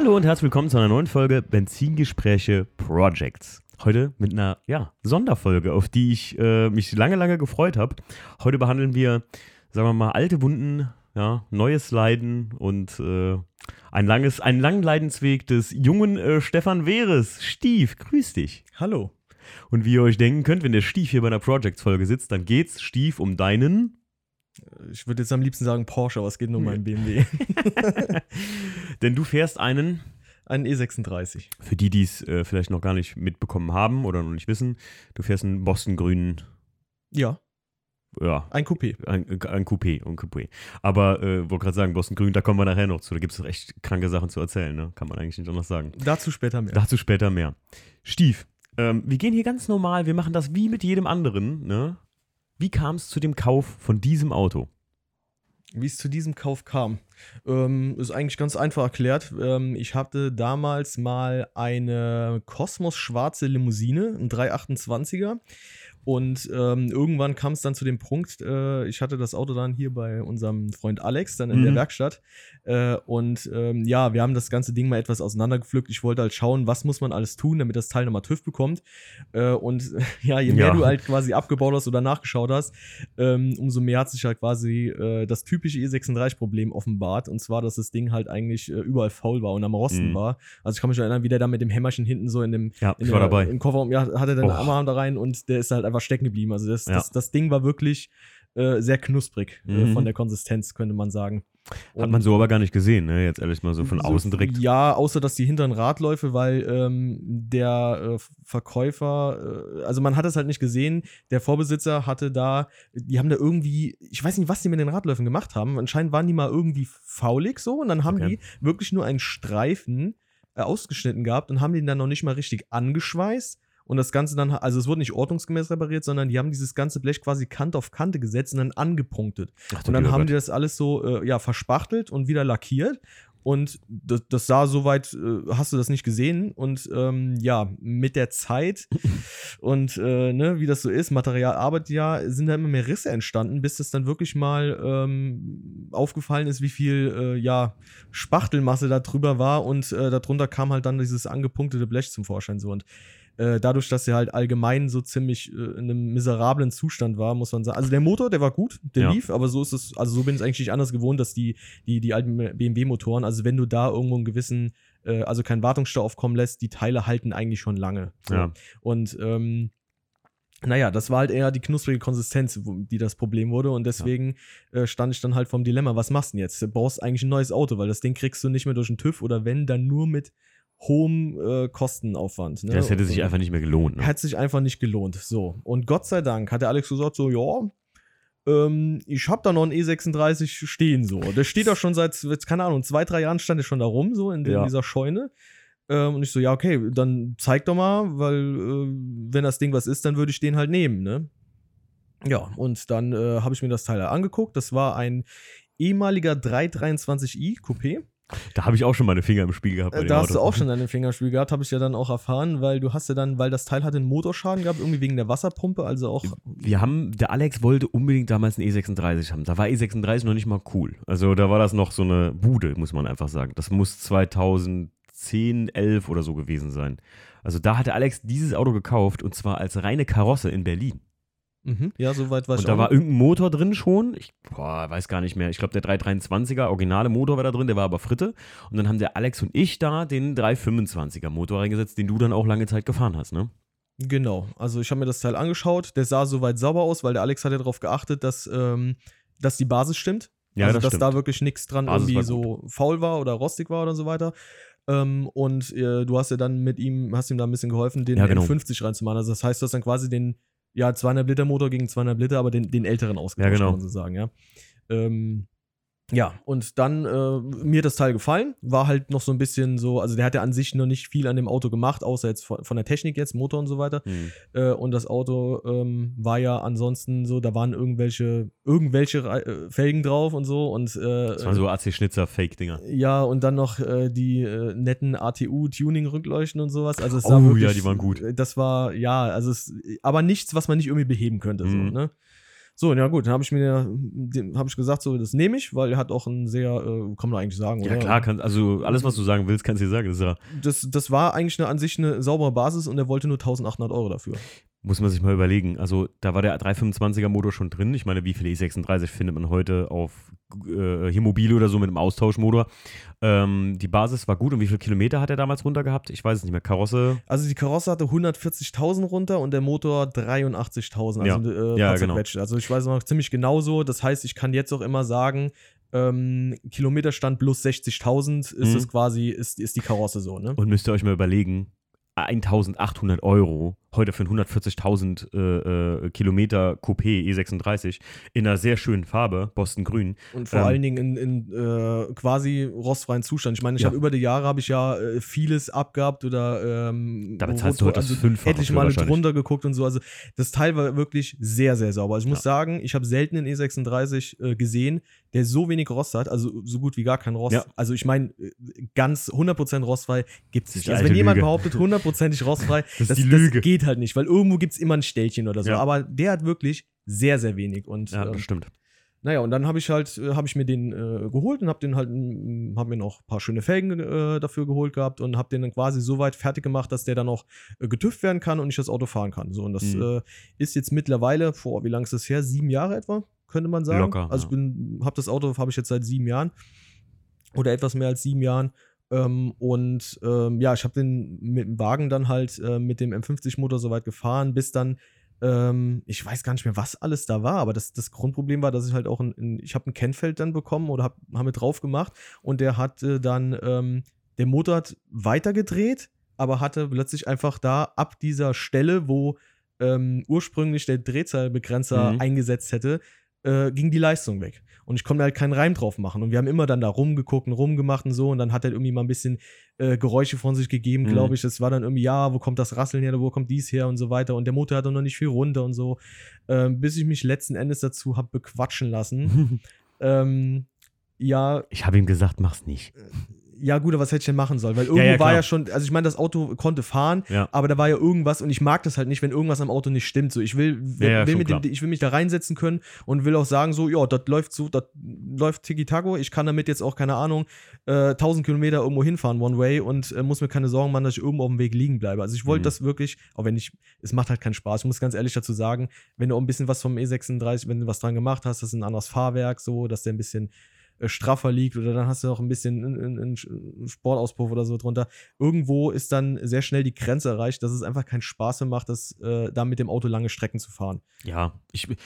Hallo und herzlich willkommen zu einer neuen Folge Benzingespräche Projects. Heute mit einer ja, Sonderfolge, auf die ich äh, mich lange, lange gefreut habe. Heute behandeln wir, sagen wir mal, alte Wunden, ja, neues Leiden und äh, ein langes, einen langen Leidensweg des jungen äh, Stefan Wehres. Stief, grüß dich. Hallo. Und wie ihr euch denken könnt, wenn der Stief hier bei einer Projects-Folge sitzt, dann geht's, Stief, um deinen Ich würde jetzt am liebsten sagen Porsche, aber es geht nur um einen BMW. Denn du fährst einen, Einen E36. für die, die es äh, vielleicht noch gar nicht mitbekommen haben oder noch nicht wissen, du fährst einen Boston-grünen, Ja, ja, ein Coupé. ein, ein Coupé, ein Coupé. Aber, äh, wollte gerade sagen, Boston-grün, da kommen wir nachher noch zu. Da gibt es echt kranke Sachen zu erzählen, ne? Kann man eigentlich nicht anders sagen. Dazu später mehr. Dazu später mehr. Stief, ähm, wir gehen hier ganz normal, wir machen das wie mit jedem anderen, ne? Wie kam es zu dem Kauf von diesem Auto? Wie es zu diesem Kauf kam, ähm, ist eigentlich ganz einfach erklärt. Ähm, ich hatte damals mal eine Cosmos schwarze Limousine, ein 328er. Und ähm, irgendwann kam es dann zu dem Punkt, äh, ich hatte das Auto dann hier bei unserem Freund Alex dann in Mhm. der Werkstatt. Äh, und ähm, ja, wir haben das ganze Ding mal etwas auseinandergepflückt. Ich wollte halt schauen, was muss man alles tun, damit das Teil nochmal TÜV bekommt. Äh, und ja, je mehr Ja. du halt quasi abgebaut hast oder nachgeschaut hast, ähm, umso mehr hat sich halt quasi äh, das typische E36-Problem offenbart. Und zwar, dass das Ding halt eigentlich äh, überall faul war und am Rosten Mhm. war. Also ich kann mich noch erinnern, wie der da mit dem Hämmerchen hinten so in dem Ja, in ich war der, dabei. Im Kofferraum, ja, hat er dann Oh. einen Arm da rein und der ist halt einfach stecken geblieben. Also das, Ja. das, das Ding war wirklich äh, sehr knusprig äh, Mhm. von der Konsistenz, könnte man sagen. Hat Und- man so aber gar nicht gesehen, ne? Jetzt ehrlich mal so von außen direkt. Ja, außer dass die hinteren Radläufe, weil ähm, der äh, Verkäufer, äh, also man hat es halt nicht gesehen, der Vorbesitzer hatte da, die haben da irgendwie, ich weiß nicht, was die mit den Radläufen gemacht haben. Anscheinend waren die mal irgendwie faulig so und dann haben Okay. die wirklich nur einen Streifen äh, ausgeschnitten gehabt und haben den dann noch nicht mal richtig angeschweißt. Und das Ganze dann, also es wurde nicht ordnungsgemäß repariert, sondern die haben dieses ganze Blech quasi Kant auf Kante gesetzt und dann angepunktet. Ach, Und dann haben Gott. die das alles so äh, ja, verspachtelt und wieder lackiert. Und das, das sah soweit, äh, hast du das nicht gesehen. Und ähm, ja, mit der Zeit und äh, ne, wie das so ist, Material arbeitet ja, sind da immer mehr Risse entstanden, bis es dann wirklich mal ähm, aufgefallen ist, wie viel äh, ja, Spachtelmasse da drüber war. Und äh, darunter kam halt dann dieses angepunktete Blech zum Vorschein so. Und äh, dadurch, dass er halt allgemein so ziemlich äh, in einem miserablen Zustand war, muss man sagen. Also der Motor, der war gut, der Ja. lief, aber so ist es, also so bin ich eigentlich nicht anders gewohnt, dass die, die, die alten BMW-Motoren, also wenn du da irgendwo einen gewissen, äh, also keinen Wartungsstau aufkommen lässt, die Teile halten eigentlich schon lange. So. Ja. Und ähm, naja, das war halt eher die knusprige Konsistenz, die das Problem wurde. Und deswegen äh, stand ich dann halt vom Dilemma, was machst du denn jetzt? Du brauchst eigentlich ein neues Auto, weil das Ding kriegst du nicht mehr durch den TÜV oder wenn, dann nur mit hohem äh, Kostenaufwand. Ne? Das hätte sich einfach nicht mehr gelohnt. Ne? hat sich einfach nicht gelohnt. So. Und Gott sei Dank hat der Alex gesagt: so, ja, ähm, ich habe da noch einen E36 stehen, so. Der steht da schon seit, jetzt, keine Ahnung, zwei, drei Jahren stand der schon da rum, so in, Ja. dieser Scheune. Ähm, und ich so, ja, okay, dann zeig doch mal, weil äh, wenn das Ding was ist, dann würde ich den halt nehmen, ne? Ja, und dann äh, habe ich mir das Teil angeguckt. Das war ein ehemaliger 323i Coupé. Da habe ich auch schon meine Finger im Spiel gehabt. Äh, Da hast du auch schon deine Fingerspiel gehabt, habe ich ja dann auch erfahren, weil du hast ja dann, weil das Teil hatte einen Motorschaden gehabt, irgendwie wegen der Wasserpumpe, also auch. Wir haben, der Alex wollte unbedingt damals einen E36 haben. Da war E36 noch nicht mal cool. Also da war das noch so eine Bude, muss man einfach sagen. Das muss 2010, 11 oder so gewesen sein. Also da hat der Alex dieses Auto gekauft und zwar als reine Karosse in Berlin. Mhm, ja, soweit war ich Und da war irgendein Motor drin schon. Ich boah, weiß gar nicht mehr. Ich glaube, der 323er originale Motor war da drin, der war aber Fritte. Und dann haben der Alex und ich da den 325er Motor reingesetzt, den du dann auch lange Zeit gefahren hast, ne? Genau, also ich habe mir das Teil angeschaut, der sah soweit sauber aus, weil der Alex hat ja darauf geachtet, dass, ähm, dass die Basis stimmt. Ja, also, das dass stimmt. da wirklich nichts dran Basis irgendwie so faul war oder rostig war oder so weiter. Ähm, und äh, du hast ja dann mit ihm, hast ihm da ein bisschen geholfen, den Ja, genau. N50 reinzumachen. Also das heißt, du hast dann quasi den, ja, 200 Liter Motor gegen 200 Liter, aber den, den älteren ausgetauscht, Ja, genau. kann man so sagen, ja. Ähm, ja, und dann, äh, mir hat das Teil gefallen, war halt noch so ein bisschen so, also der hat ja an sich noch nicht viel an dem Auto gemacht, außer jetzt von, von der Technik jetzt, Motor und so weiter. Hm. Äh, und das Auto ähm, war ja ansonsten so, da waren irgendwelche, irgendwelche äh, Felgen drauf und so und äh, Das waren so AC-Schnitzer-Fake-Dinger. ja, und dann noch äh, die äh, netten ATU-Tuning-Rückleuchten und sowas. Also es Oh, sah ja, wirklich, die waren gut. Das war, ja, also es, aber nichts, was man nicht irgendwie beheben könnte. So, Mhm. ne? So, ja gut, dann habe ich mir, habe ich gesagt, so, das nehme ich, weil er hat auch ein sehr, äh, kann man eigentlich sagen, Ja, oder? klar, kann, also alles, was du sagen willst, kannst du dir sagen. Das ja, Das, das war eigentlich eine, an sich eine saubere Basis und er wollte nur 1800 Euro dafür. Muss man sich mal überlegen. Also da war der 325er Motor schon drin. Ich meine, wie viele E36 findet man heute auf äh, hier oder so mit einem Austauschmotor? Ähm, die Basis war gut. Und wie viele Kilometer hat er damals runter gehabt? Ich weiß es nicht mehr. Karosse. Also die Karosse hatte 140.000 runter und der Motor 83.000. Ja. Also, äh, Ja, genau. also ich weiß noch ziemlich genau so. Das heißt, ich kann jetzt auch immer sagen, ähm, Kilometerstand plus 60.000 ist Mhm. es quasi, ist, ist die Karosse so, ne? Und müsst ihr euch mal überlegen, 1800 Euro heute für einen 140.000 äh, äh, Kilometer Coupé E36 in einer sehr schönen Farbe, Boston Grün. Und vor Ähm, allen Dingen in, in äh, quasi rostfreien Zustand. Ich meine, ich Ja. habe über die Jahre habe ich ja äh, vieles abgehabt oder ähm, Da bezahlst du heute das Fünffache für Male wahrscheinlich. drunter geguckt und so. Also das Teil war wirklich sehr, sehr sauber. Also ich muss Ja. sagen, ich habe selten den E36 äh, gesehen, der so wenig Rost hat, also so gut wie gar kein Rost. Ja. Also ich meine, ganz 100% rostfrei gibt es nicht. Also wenn jemand Lüge. behauptet, hundertprozentig rostfrei, Das ist das, die Lüge. das geht halt nicht, weil irgendwo gibt es immer ein Stellchen oder so. Ja. Aber der hat wirklich sehr, sehr wenig. Und Ja, ähm, das stimmt. naja, und dann habe ich halt, äh, habe ich mir den äh, geholt und habe den halt, mm, habe mir noch ein paar schöne Felgen äh, dafür geholt gehabt und habe den dann quasi so weit fertig gemacht, dass der dann auch äh, getüft werden kann und ich das Auto fahren kann. So, und das Mhm. äh, ist jetzt mittlerweile, vor, wie lange ist das her? Sieben Jahre etwa, könnte man sagen. Locker, Also ja. ich bin, habe das Auto, habe ich jetzt seit sieben Jahren oder etwas mehr als sieben Jahren. Ähm, und ähm, ja, ich habe den mit dem Wagen dann halt äh, mit dem M50-Motor so weit gefahren, bis dann, ähm, ich weiß gar nicht mehr, was alles da war, aber das, das Grundproblem war, dass ich halt auch ein, ein ich habe ein Kennfeld dann bekommen oder habe hab mit drauf gemacht und der hat äh, dann, ähm, der Motor hat weitergedreht, aber hatte plötzlich einfach da ab dieser Stelle, wo ähm, ursprünglich der Drehzahlbegrenzer Mhm. eingesetzt hätte, äh, ging die Leistung weg. Und ich konnte mir halt keinen Reim drauf machen. Und wir haben immer dann da rumgeguckt und rumgemacht und so. Und dann hat er irgendwie mal ein bisschen äh, Geräusche von sich gegeben, Mhm. glaube ich. Das war dann irgendwie, ja, wo kommt das Rasseln her, wo kommt dies her und so weiter. Und der Motor hatte noch nicht viel runter und so. Ähm, bis ich mich letzten Endes dazu habe bequatschen lassen. ähm, ja, Ich habe ihm gesagt, mach's nicht. Ja, gut, aber was hätte ich denn machen sollen? Weil irgendwo ja, war klar. ja schon, also ich meine, das Auto konnte fahren, Ja. aber da war ja irgendwas und ich mag das halt nicht, wenn irgendwas am Auto nicht stimmt. So, ich will, will, Ja, ja, mit dem, ich will mich da reinsetzen können und will auch sagen, so, ja, das läuft so, das läuft tiki-taco. Ich kann damit jetzt auch, keine Ahnung, äh, 1000 Kilometer irgendwo hinfahren, one way und äh, muss mir keine Sorgen machen, dass ich irgendwo auf dem Weg liegen bleibe. Also ich wollte Mhm. das wirklich, auch wenn ich, es macht halt keinen Spaß. Ich muss ganz ehrlich dazu sagen, wenn du auch ein bisschen was vom E36, wenn du was dran gemacht hast, das ist ein anderes Fahrwerk, so, dass der ein bisschen straffer liegt oder dann hast du noch ein bisschen einen einen Sportauspuff oder so drunter. Irgendwo ist dann sehr schnell die Grenze erreicht, dass es einfach keinen Spaß mehr macht, das, äh, da mit dem Auto lange Strecken zu fahren. Ja, ich äh,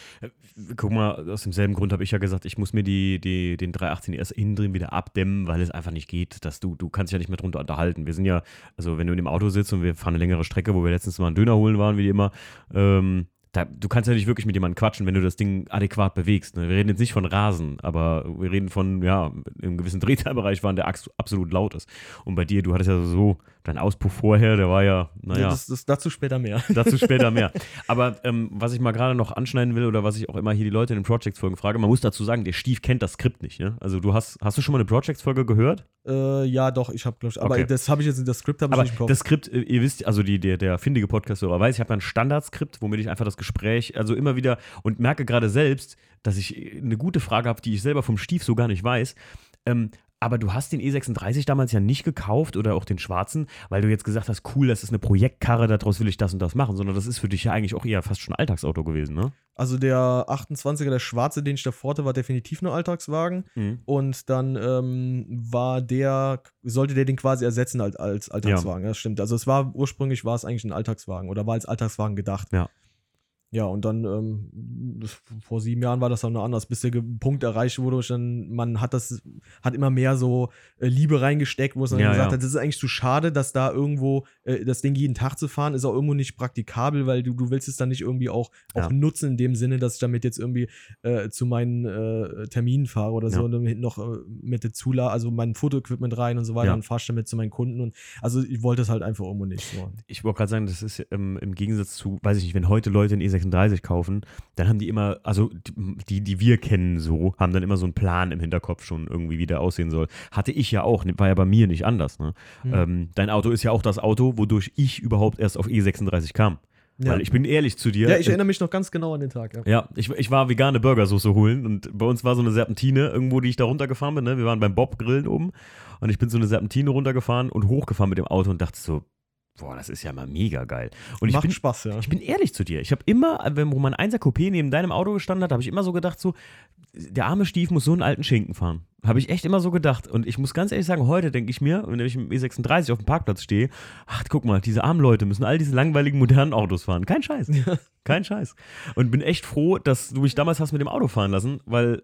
guck mal, aus demselben Grund habe ich ja gesagt, ich muss mir die, die, den 318 erst innen drin wieder abdämmen, weil es einfach nicht geht, dass du, du kannst ja nicht mehr drunter unterhalten. Wir sind ja, also wenn du in dem Auto sitzt und wir fahren eine längere Strecke, wo wir letztens mal einen Döner holen waren, wie immer, ähm, da, du kannst ja nicht wirklich mit jemandem quatschen, wenn du das Ding adäquat bewegst. Ne? Wir reden jetzt nicht von Rasen, aber wir reden von, ja, einem gewissen Drehzahlbereich waren, der absolut laut ist. Und bei dir, du hattest ja so deinen Auspuff vorher, der war ja, naja. Das, das, dazu später mehr. Dazu später mehr. Aber ähm, was ich mal gerade noch anschneiden will oder was ich auch immer hier die Leute in den Projects-Folgen frage, man muss dazu sagen, der Stief kennt das Skript nicht. Ne? Also du hast, hast du schon mal eine Projects-Folge gehört? äh, ja, doch, ich habe, glaube ich, aber Okay. das habe ich jetzt, das Skript habe ich nicht im Kopf. das Skript, äh, ihr wisst, also die, der, der findige Podcast-Hörer weiß, ich habe ein Standardskript, womit ich einfach das Gespräch, also immer wieder und merke gerade selbst, dass ich äh, eine gute Frage habe, die ich selber vom Stief so gar nicht weiß. Ähm, aber du hast den E36 damals ja nicht gekauft oder auch den schwarzen, weil du jetzt gesagt hast, cool, das ist eine Projektkarre, daraus will ich das und das machen, sondern das ist für dich ja eigentlich auch eher fast schon Alltagsauto gewesen, ne? also der 28er, der schwarze, den ich davor hatte, war definitiv ein Alltagswagen. Und dann ähm, war der, sollte der den quasi ersetzen als, als Alltagswagen. Ja. Das stimmt. Also es war ursprünglich war es eigentlich ein Alltagswagen oder war als Alltagswagen gedacht. Ja. Ja, und dann ähm, vor sieben Jahren war das dann noch anders, bis der Punkt erreicht wurde. Dann, man hat das, hat immer mehr so äh, Liebe reingesteckt, wo es dann ja, gesagt ja. hat, das ist eigentlich zu schade, dass da irgendwo äh, das Ding jeden Tag zu fahren, ist auch irgendwo nicht praktikabel, weil du, du willst es dann nicht irgendwie auch, ja. auch nutzen in dem Sinne, dass ich damit jetzt irgendwie äh, zu meinen äh, Terminen fahre oder so und dann hinten noch äh, mit der Zula, also mein Fotoequipment rein und so weiter und fahre damit zu meinen Kunden. Und also ich wollte es halt einfach irgendwo nicht. So. Ich wollte gerade sagen, das ist ähm, im Gegensatz zu, weiß ich nicht, wenn heute Leute in E6 36 kaufen, dann haben die immer, also die, die wir kennen so, haben dann immer so einen Plan im Hinterkopf schon irgendwie, wie der aussehen soll. Hatte ich ja auch, ne, war ja bei mir nicht anders. Ne? Mhm. Ähm, dein Auto ist ja auch das Auto, wodurch ich überhaupt erst auf E36 kam. Ja. Weil ich bin ehrlich zu dir. Ja, ich äh, erinnere mich noch ganz genau an den Tag. Ja, ja ich, ich war vegane Burgersoße holen und bei uns war so eine Serpentine irgendwo, die ich da runtergefahren bin. Ne? Wir waren beim Bob Grillen oben und ich bin so eine Serpentine runtergefahren und hochgefahren mit dem Auto und dachte so, boah, das ist ja mal mega geil. Und ich Macht bin, Spaß, ja. ich bin ehrlich zu dir. Ich habe immer, wenn wo mein 1er Coupé neben deinem Auto gestanden hat, habe ich immer so gedacht, so, der arme Stief muss so einen alten Schinken fahren. Habe ich echt immer so gedacht. Und ich muss ganz ehrlich sagen, heute denke ich mir, wenn ich im E36 auf dem Parkplatz stehe, ach, guck mal, diese armen Leute müssen all diese langweiligen modernen Autos fahren. Kein Scheiß. Kein Scheiß. Und bin echt froh, dass du mich damals hast mit dem Auto fahren lassen, weil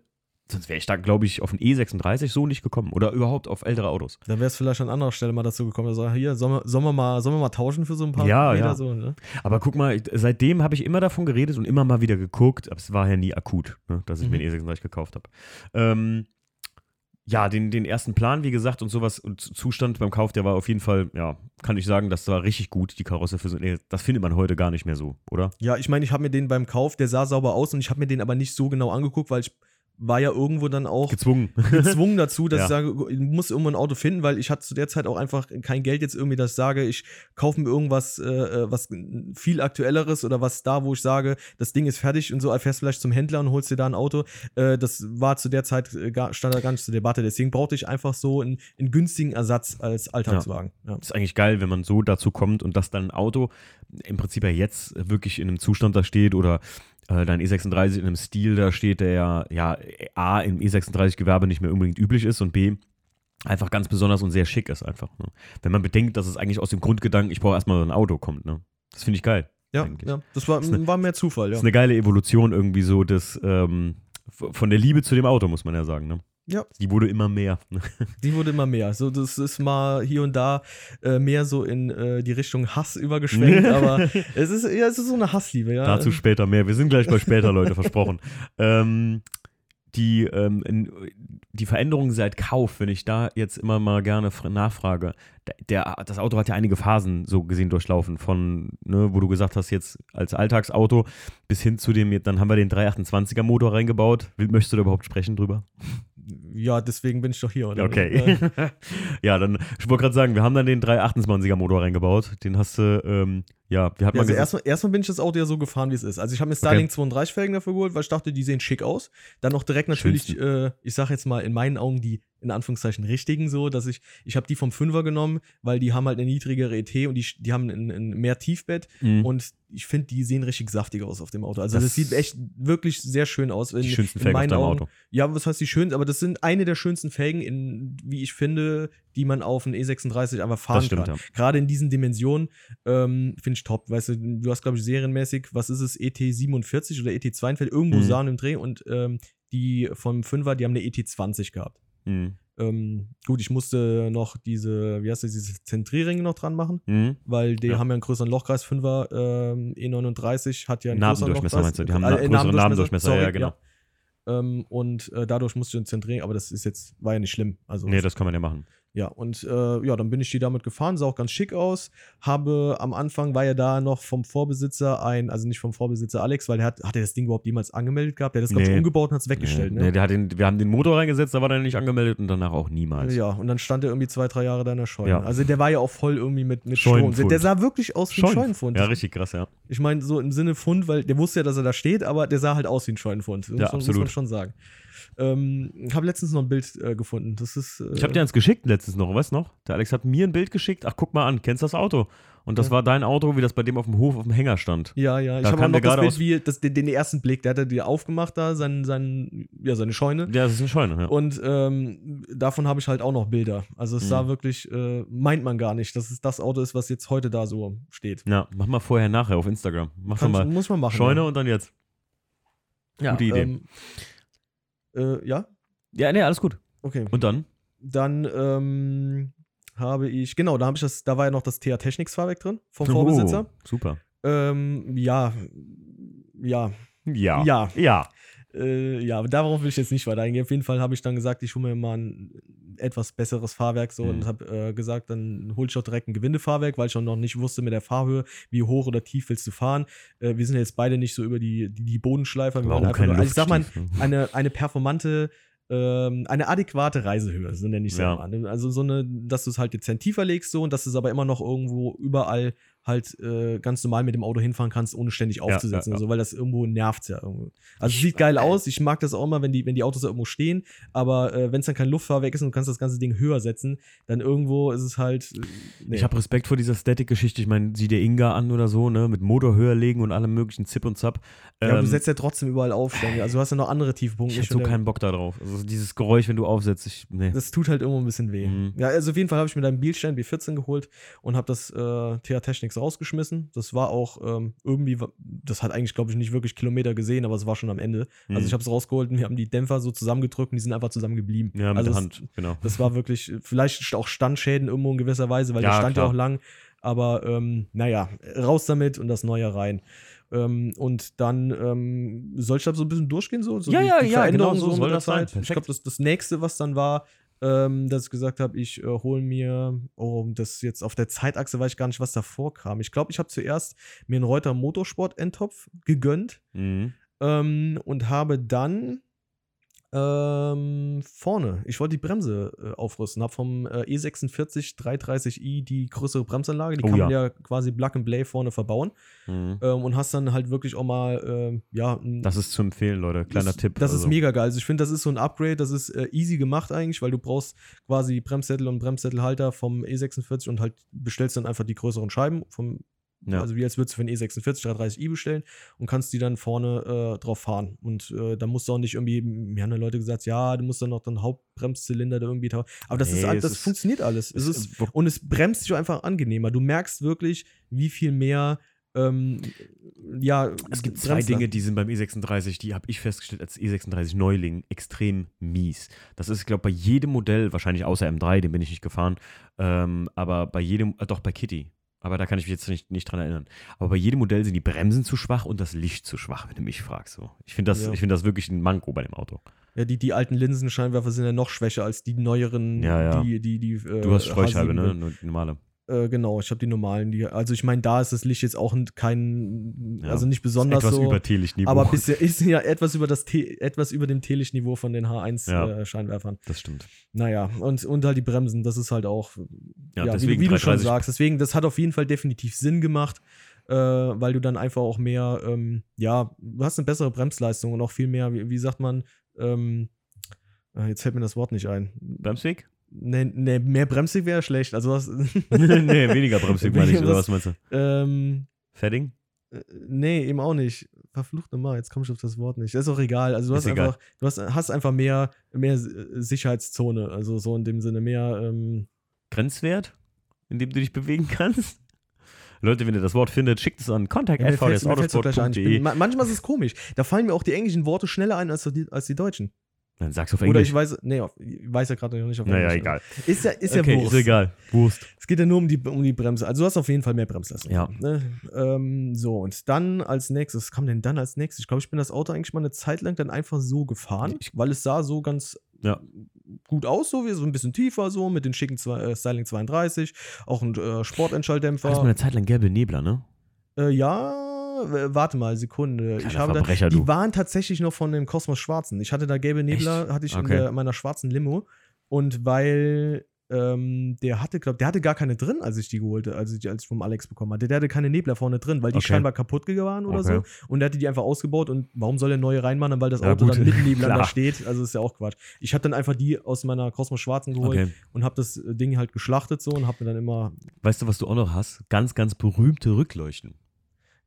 sonst wäre ich da, glaube ich, auf den E36 so nicht gekommen. Oder überhaupt auf ältere Autos. Dann wäre es vielleicht an anderer Stelle mal dazu gekommen, dass er hier, sollen wir, sollen, wir mal, sollen wir mal tauschen für so ein paar Ja, Meter ja. so, ne? Aber guck mal, seitdem habe ich immer davon geredet und immer mal wieder geguckt, aber es war ja nie akut, ne, dass ich Mhm. mir einen E36 gekauft habe. Ähm, ja, den, den ersten Plan, wie gesagt, und sowas und Zustand beim Kauf, der war auf jeden Fall, ja, kann ich sagen, das war richtig gut, die Karosse für so. Nee, das findet man heute gar nicht mehr so, oder? Ja, ich meine, ich habe mir den beim Kauf, der sah sauber aus und ich habe mir den aber nicht so genau angeguckt, weil ich war ja irgendwo dann auch Gezwungen. gezwungen dazu, dass Ja. ich sage, ich muss irgendwo ein Auto finden, weil ich hatte zu der Zeit auch einfach kein Geld jetzt irgendwie, dass ich sage, ich kaufe mir irgendwas, äh, äh, was viel aktuelleres oder was da, wo ich sage, das Ding ist fertig und so, fährst vielleicht zum Händler und holst dir da ein Auto. Äh, das war zu der Zeit, äh, gar, stand da gar nicht zur Debatte. Deswegen brauchte ich einfach so einen, einen günstigen Ersatz als Alltagswagen. Ja. ist eigentlich geil, wenn man so dazu kommt und dass dann ein Auto im Prinzip ja jetzt wirklich in einem Zustand da steht oder dein E36 in einem Stil da steht, der ja, ja A, im E36-Gewerbe nicht mehr unbedingt üblich ist und B, einfach ganz besonders und sehr schick ist einfach. Ne? Wenn man bedenkt, dass es eigentlich aus dem Grundgedanken, ich brauche erstmal ein Auto kommt. Ne? Das finde ich geil. Ja, ja, das war, Das eine- war mehr Zufall, Das ja. ist eine geile Evolution irgendwie so des, ähm, von der Liebe zu dem Auto, muss man ja sagen. Ne? Ja. Die wurde immer mehr. Die wurde immer mehr. So, das ist mal hier und da äh, mehr so in äh, die Richtung Hass übergeschwenkt, aber es ist, ja, es ist so eine Hassliebe, ja. Dazu später mehr. Wir sind gleich bei später, Leute, versprochen. Ähm, die, ähm, in, die Veränderung seit Kauf, wenn ich da jetzt immer mal gerne fr- nachfrage, der, das Auto hat ja einige Phasen so gesehen durchlaufen, von, ne, wo du gesagt hast, jetzt als Alltagsauto bis hin zu dem, dann haben wir den 328er Motor reingebaut. Möchtest du da überhaupt sprechen drüber? Ja, deswegen bin ich doch hier, oder? Okay. Äh, ja, dann, ich wollte gerade sagen, wir haben dann den 328er Motor reingebaut. Den hast du, ähm, ja, wir hatten Ja, mal also erstmal, erstmal bin ich das Auto ja so gefahren, wie es ist. Also ich habe mir Starlink 32 Felgen dafür geholt, weil ich dachte, die sehen schick aus. Dann noch direkt natürlich, äh, ich sage jetzt mal in meinen Augen die in Anführungszeichen richtigen so, dass ich, ich habe die vom Fünfer genommen, weil die haben halt eine niedrigere ET und die, die haben ein, ein mehr Tiefbett Mhm. und ich finde, die sehen richtig saftig aus auf dem Auto. Also Das- das, sieht echt wirklich sehr schön aus. In, die schönsten in Felgen auf meinen deinem Augen. Auto. Ja, was heißt die schön? Aber das sind eine der schönsten Felgen, in, wie ich finde, die man auf einen E36 einfach fahren stimmt, kann. ja. Gerade in diesen Dimensionen ähm, finde ich top. Weißt du, du hast, glaube ich, serienmäßig, was ist es, ET47 oder ET42, irgendwo Mhm. sahen im Dreh und ähm, die vom Fünfer, die haben eine ET20 gehabt. Mhm. Ähm, gut, ich musste noch diese, wie heißt das, diese Zentrierringe noch dran machen, Mhm. weil die Ja. haben ja einen größeren Lochkreis. Fünfer ähm, E39 hat ja einen größeren Nabendurchmesser meinst du? Die haben Äh, einen äh, größeren Nabendurchmesser, ja, sorry, genau. Ähm, und äh, dadurch musste ich zentrieren, aber das ist jetzt, war ja nicht schlimm. Also Nee, das kann man ja machen. Ja, und äh, ja, dann bin ich die damit gefahren, sah auch ganz schick aus. Habe am Anfang war ja da noch vom Vorbesitzer ein, also nicht vom Vorbesitzer Alex, weil der hat, hat er das Ding überhaupt jemals angemeldet gehabt? Der hat das, glaube ich, Nee. umgebaut und hat es weggestellt, nee, ne? nee, der hat den, wir haben den Motor reingesetzt, da war der nicht angemeldet und danach auch niemals. Ja, und dann stand er irgendwie zwei, drei Jahre da in der Scheune. Ja. Also der war ja auch voll irgendwie mit, mit Strom. Der, sah wirklich aus wie ein Scheun- Scheunenfund. Ja, richtig krass, ja. Ich meine, so im Sinne Fund, weil der wusste ja, dass er da steht, aber der sah halt aus wie ein Scheunenfund. Das Ja, muss, man- muss absolut. man schon sagen. Ähm, ich habe letztens noch ein Bild äh, gefunden. Das ist. Äh, Ich habe dir eins geschickt letztens noch, weißt du noch? Der Alex hat mir ein Bild geschickt. Ach, guck mal an, kennst du das Auto? Und das Ja. war dein Auto, wie das bei dem auf dem Hof auf dem Hänger stand. Ja, ja. Ich Da habe kam auch noch das gerade Bild, wie das, den, den ersten Blick. Der hat er dir aufgemacht da, sein, sein, ja, seine Scheune. Ja, das ist eine Scheune, ja. Und ähm, davon habe ich halt auch noch Bilder. Also es Mhm. sah wirklich, äh, meint man gar nicht, dass es das Auto ist, was jetzt heute da so steht. ja, mach mal vorher, nachher auf Instagram. Mach doch Kann, mal muss man machen. Scheune ja. und dann jetzt. ja, gute Idee. Ähm, äh, ja, Ja, nee, alles gut. okay. Und dann? Dann ähm, habe ich, genau, da habe ich das, da war ja noch das TH Technics Fahrwerk drin vom Vorbesitzer. Oh, super. Ähm, ja, ja, Ja. Ja. Ja. äh, ja, darauf will ich jetzt nicht weiter eingehen. Auf jeden Fall habe ich dann gesagt, ich hole mir mal ein etwas besseres Fahrwerk so Mhm. und habe äh, gesagt, dann hole ich auch direkt ein Gewindefahrwerk, weil ich auch noch nicht wusste mit der Fahrhöhe, wie hoch oder tief willst du fahren. Äh, wir sind jetzt beide nicht so über die, die, die Bodenschleifer. Wir Warum einfach nur, also ich sag mal, eine, eine performante, ähm, eine adäquate Reisehöhe, so nenne ich es Ja. ja. mal. Also so eine, dass du es halt dezent tiefer legst so und dass du es aber immer noch irgendwo überall halt äh, ganz normal mit dem Auto hinfahren kannst, ohne ständig aufzusetzen, ja, ja. So, weil das irgendwo nervt ja irgendwo. Also es sieht geil aus, ich mag das auch immer, wenn die, wenn die Autos da irgendwo stehen, aber äh, wenn es dann kein Luftfahrwerk ist und du kannst das ganze Ding höher setzen, dann irgendwo ist es halt. Äh, nee. Ich habe Respekt vor dieser Static-Geschichte. Ich meine, sieh dir Inga an oder so, ne? Mit Motor höher legen und allem möglichen Zip und Zap. ja, aber du Ähm, setzt ja trotzdem überall auf. Ständig. Also du hast ja noch andere Tiefpunkte. ich hätte so keinen Bock da drauf. Also dieses Geräusch, wenn du aufsetzt, ich, nee. Das tut halt irgendwo ein bisschen weh. Mhm. Ja, also auf jeden Fall habe ich mir dann Bielstein B14 geholt und habe das äh, TH Technics rausgeschmissen. Das war auch ähm, irgendwie, das hat eigentlich, glaube ich, nicht wirklich Kilometer gesehen, aber es war schon am Ende. Also Mhm. ich habe es rausgeholt und wir haben die Dämpfer so zusammengedrückt und die sind einfach zusammengeblieben. Ja, mit also der es- Hand, genau. Das war wirklich, vielleicht auch Standschäden irgendwo in gewisser Weise, weil Ja, der stand ja klar. auch lang. Aber ähm, naja, raus damit und das Neue rein. Ähm, und dann ähm, soll ich da so ein bisschen durchgehen, so, so Ja, ja, ja, Veränderungen genau so soll das sein. Ich glaube, das, das nächste, was dann war, ähm, dass ich gesagt habe, ich äh, hole mir, oh, das jetzt auf der Zeitachse weiß ich gar nicht, was davor kam. Ich glaube, ich habe zuerst mir einen Reuter Motorsport-Endtopf gegönnt Mhm. ähm, und habe dann ähm, vorne, ich wollte die Bremse äh, aufrüsten, habe vom äh, E46 330i die größere Bremsanlage, die Oh kann man ja. ja quasi Plug and Play vorne verbauen Mhm. ähm, und hast dann halt wirklich auch mal, ähm, ja, Das ist zu empfehlen, Leute. Kleiner das, Tipp. Das also. ist mega geil. Also ich finde, das ist so ein Upgrade, das ist äh, easy gemacht eigentlich, weil du brauchst quasi Bremssättel und Bremssättelhalter vom E46 und halt bestellst dann einfach die größeren Scheiben vom Ja. also wie als würdest du für einen E46 330i bestellen und kannst die dann vorne äh, drauf fahren. Und äh, da musst du auch nicht irgendwie, mir haben dann Leute gesagt, ja, du musst dann noch den Hauptbremszylinder da irgendwie tauschen. Aber das, Nee, ist, das ist- funktioniert alles. Es ist, und es bremst sich einfach angenehmer. Du merkst wirklich, wie viel mehr ähm, ja, Es gibt zwei. Dinge, die sind beim E36, die habe ich festgestellt als E36 Neuling extrem mies. Das ist, ich glaube, bei jedem Modell, wahrscheinlich außer M3, den bin ich nicht gefahren, ähm, aber bei jedem, äh, doch bei Kitty. Aber da kann ich mich jetzt nicht, nicht dran erinnern. Aber bei jedem Modell sind die Bremsen zu schwach und das Licht zu schwach, wenn du mich fragst. So. Ich finde das, Ja. ich find das wirklich ein Manko bei dem Auto. Ja, die, die alten Linsenscheinwerfer sind ja noch schwächer als die neueren, Ja, ja. die, die, die äh, Du hast Streuscheibe, H7. ne? Normale. Äh, genau, ich habe die normalen. Die, also ich meine, da ist das Licht jetzt auch kein, Ja. also nicht besonders Etwas so. über Teelichtniveau. aber bisher ist ja etwas über das Te etwas über dem Teelichtniveau von den H1 Ja. äh, Scheinwerfern. Das stimmt. Naja, und, und halt die Bremsen, das ist halt auch, Ja, ja, deswegen wie, wie du schon 330 sagst, deswegen, das hat auf jeden Fall definitiv Sinn gemacht, äh, weil du dann einfach auch mehr, ähm, ja, du hast eine bessere Bremsleistung und auch viel mehr, wie, wie sagt man, ähm, äh, jetzt fällt mir das Wort nicht ein. Bremsweg? Nee, nee, mehr Bremsweg wäre schlecht. Also was, nee, weniger Bremsweg meine ich, oder was meinst du? ähm, Fetting? äh, nee, eben auch nicht. Verflucht nochmal, jetzt komme ich auf das Wort nicht. Das ist auch egal. Also du Ist hast egal. einfach, du hast, hast einfach mehr, mehr Sicherheitszone. Also so in dem Sinne mehr, ähm, Grenzwert, in dem du dich bewegen kannst? Leute, wenn ihr das Wort findet, schickt es an contact Ja, mir fällt's- mir fällt's doch gleich ein. Ich bin, contact.svdsautosport.de. ma- manchmal ist es komisch. Da fallen mir auch die englischen Worte schneller ein als die, als die deutschen. Dann sag's auf Oder Englisch. ich weiß, nee, auf, ich weiß ja gerade noch nicht auf naja, Englisch. egal. Ist ja, ist okay, ja Wurst. ist egal. Wurst. Es geht ja nur um die, um die Bremse. Also du hast auf jeden Fall mehr Bremsleistung. Ja. Ne? Ähm, so, und dann als nächstes, was kam denn dann als nächstes? Ich glaube, ich bin das Auto eigentlich mal eine Zeit lang dann einfach so gefahren, Ich- weil es sah so ganz Ja. gut aus, so wie so ein bisschen tiefer, so mit den schicken zwei, äh, Styling 32, auch ein äh, Sportentschalldämpfer. Hattest mal eine Zeit lang gelbe Nebler, ne? Äh, ja, warte mal, Sekunde. ich habe da, die waren tatsächlich noch von dem Kosmos Schwarzen. Ich hatte da gelbe Nebler, Echt? hatte ich in Okay. der, meiner schwarzen Limo. Und weil ähm, der hatte, glaube der hatte gar keine drin, als ich die geholt, als ich die als ich vom Alex bekommen hatte. Der hatte keine Nebler vorne drin, weil die Okay. scheinbar kaputt waren oder Okay. so. Und der hatte die einfach ausgebaut. Und warum soll der neue reinmachen, weil das Ja, Auto gut. dann mit Neblern da steht? Also ist ja auch Quatsch. Ich habe dann einfach die aus meiner Kosmos Schwarzen geholt Okay. und habe das äh, Ding halt geschlachtet so und habe mir dann immer Weißt du, was du auch noch hast? Ganz, ganz berühmte Rückleuchten.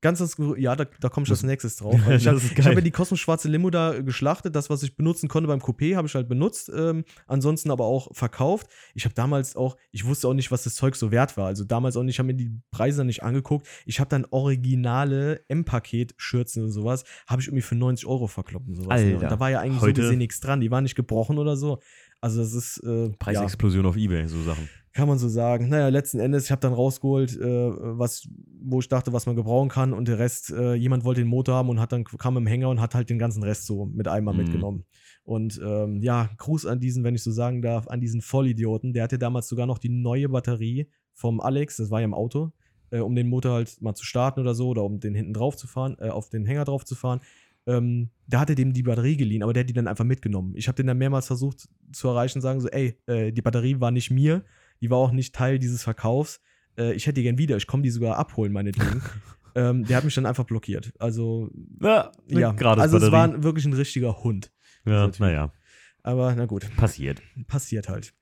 Ganz das, Ge- ja, da, da komme ich als Das- nächstes drauf. Also ich habe hab ja die kosmisch-schwarze Limo da geschlachtet. Das, was ich benutzen konnte beim Coupé, habe ich halt benutzt. Ähm, ansonsten aber auch verkauft. Ich habe damals auch, ich wusste auch nicht, was das Zeug so wert war. Also damals auch nicht, ich habe mir die Preise nicht angeguckt. Ich habe dann originale M-Paket-Schürzen und sowas, habe ich irgendwie für 90 Euro verkloppt und sowas. ne? Alter, Und da war ja eigentlich heute- so gesehen nichts dran. Die waren nicht gebrochen oder so. Also das ist, äh, ja, Preisexplosion auf Ebay, so Sachen. kann man so sagen. Naja, letzten Endes, ich habe dann rausgeholt, äh, was, wo ich dachte, was man gebrauchen kann und der Rest, äh, jemand wollte den Motor haben und hat dann kam im Hänger und hat halt den ganzen Rest so mit einmal Mhm. mitgenommen. Und ähm, ja, Gruß an diesen, wenn ich so sagen darf, an diesen Vollidioten. Der hatte damals sogar noch die neue Batterie vom Alex, das war ja im Auto, äh, um den Motor halt mal zu starten oder so oder um den hinten drauf zu fahren, äh, auf den Hänger drauf zu fahren. Ähm, da hat er dem die Batterie geliehen, aber der hat die dann einfach mitgenommen. Ich habe den dann mehrmals versucht zu erreichen, sagen so, ey, äh, die Batterie war nicht mir, die war auch nicht Teil dieses Verkaufs. äh, ich hätte die gern wieder, ich komme die sogar abholen, meinetwegen. ähm, der hat mich dann einfach blockiert. Also, Ja, ja, gerade also es war wirklich ein richtiger Hund. Ja, Typ. naja, Aber na gut, passiert. passiert halt.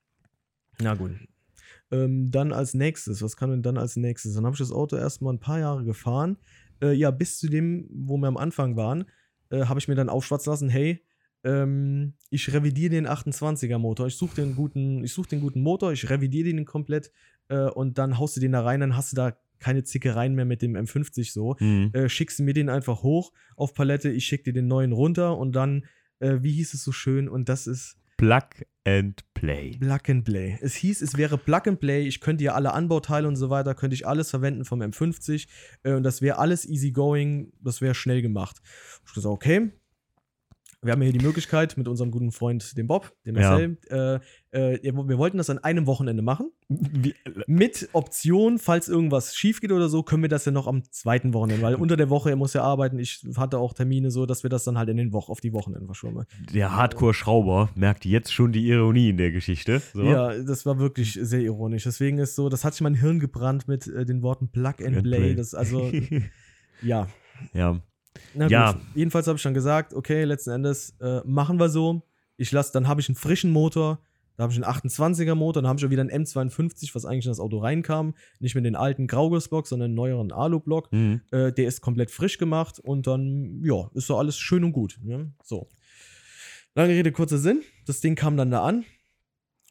Na gut. Ähm, dann als nächstes, was kann denn dann als nächstes? Dann habe ich das Auto erstmal ein paar Jahre gefahren. Äh, ja, bis zu dem, wo wir am Anfang waren, äh, habe ich mir dann aufschwatzen lassen, hey, ähm, ich revidiere den 28er Motor. Ich suche den guten, ich suche den guten Motor, ich revidiere den komplett äh, und dann haust du den da rein, dann hast du da keine Zickereien mehr mit dem M50 so. Mhm. Äh, schickst du mir den einfach hoch auf Palette, ich schicke dir den neuen runter und dann, äh, wie hieß es so schön, und das ist Plug and Play. Plug and Play. Es hieß, es wäre Plug and Play. Ich könnte ja alle Anbauteile und so weiter, könnte ich alles verwenden vom M50. Äh, und das wäre alles easy going. Das wäre schnell gemacht. Ich gesagt, okay. Wir haben hier die Möglichkeit mit unserem guten Freund, dem Bob, dem Ja. Marcel. Äh, äh, wir wollten das an einem Wochenende machen. Wie, Mit Option, falls irgendwas schief geht oder so, können wir das ja noch am zweiten Wochenende. Weil unter der Woche, er muss ja arbeiten. Ich hatte auch Termine so, dass wir das dann halt in den Wochen auf die Wochenenden verschoben. der Hardcore-Schrauber merkt jetzt schon die Ironie in der Geschichte. So. Ja, das war wirklich sehr ironisch. Deswegen ist so, das hat sich mein Hirn gebrannt mit äh, den Worten Plug and and Play. Play. Das, also, ja. ja. Na gut. Ja. Jedenfalls habe ich dann gesagt, okay, letzten Endes äh, machen wir so. Ich lasse, dann habe ich einen frischen Motor. Da habe ich einen 28er Motor, dann habe ich auch wieder einen M52, was eigentlich in das Auto reinkam. Nicht mehr den alten Graugussblock, sondern einen neueren Alu-Block. Mhm. Äh, der ist komplett frisch gemacht und dann, ja, ist so alles schön und gut. Ne? So. Lange Rede, kurzer Sinn. Das Ding kam dann da an.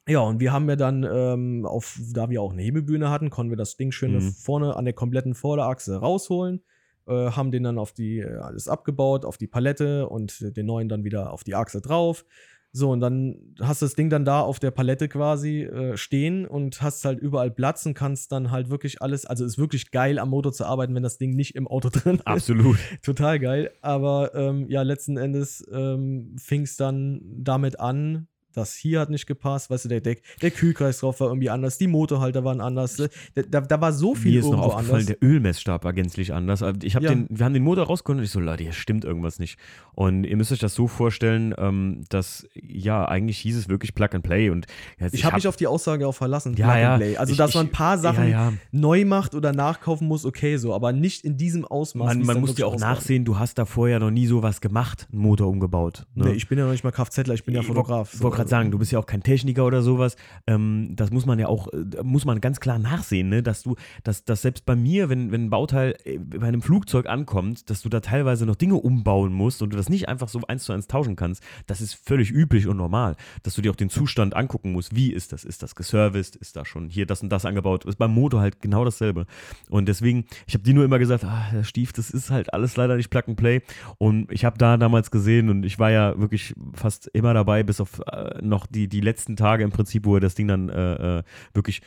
Ja, und wir haben ja dann, ähm, auf, da wir auch eine Hebebühne hatten, konnten wir das Ding schön Mhm. vorne an der kompletten Vorderachse rausholen. Äh, haben den dann auf die, äh, alles abgebaut, auf die Palette und den neuen dann wieder auf die Achse drauf. So, und dann hast du das Ding dann da auf der Palette quasi äh, stehen und hast halt überall Platz und kannst dann halt wirklich alles, also ist wirklich geil am Motor zu arbeiten, wenn das Ding nicht im Auto drin ist. Absolut. Total geil. Aber ähm, ja, letzten Endes ähm, fing es dann damit an, das hier hat nicht gepasst, weißt du, der, der, der Kühlkreis drauf war irgendwie anders, die Motorhalter waren anders. Da, da, da war so viel Mir ist noch aufgefallen, anders. der Ölmessstab war gänzlich anders. Also Ich hab Ja. den, wir haben den Motor rausgeholt und ich so, Leute, hier stimmt irgendwas nicht. Und ihr müsst euch das so vorstellen, ähm, dass, ja, eigentlich hieß es wirklich Plug and Play. Und jetzt, Ich habe mich auf die Aussage auch verlassen. Ja, Plug and ja. Play. Also, Ich- dass ich- man ein paar Sachen ja, neu macht oder nachkaufen muss, okay, so, aber nicht in diesem Ausmaß. Man, man muss wirklich auch ausmacht. nachsehen, du hast da vorher noch nie sowas gemacht, einen Motor umgebaut. Ne? Nee, ich bin ja noch nicht mal Kfzler, ich bin ja Ich Fotograf. Gerade sagen, du bist ja auch kein Techniker oder sowas. Ähm, das muss man ja auch, äh, muss man ganz klar nachsehen, ne? dass du, dass, dass selbst bei mir, wenn, wenn ein Bauteil äh, bei einem Flugzeug ankommt, dass du da teilweise noch Dinge umbauen musst und du das nicht einfach so eins zu eins tauschen kannst, das ist völlig üblich und normal, dass du dir auch den Zustand angucken musst. Wie ist das? Ist das geserviced? Ist da schon hier das und das angebaut? Ist beim Motor halt genau dasselbe. Und deswegen, ich habe die nur immer gesagt, ah, Herr Stief, das ist halt alles leider nicht Plug and Play. Und ich habe da damals gesehen und ich war ja wirklich fast immer dabei, bis auf äh, noch die, die letzten Tage im Prinzip, wo er das Ding dann äh, äh, wirklich,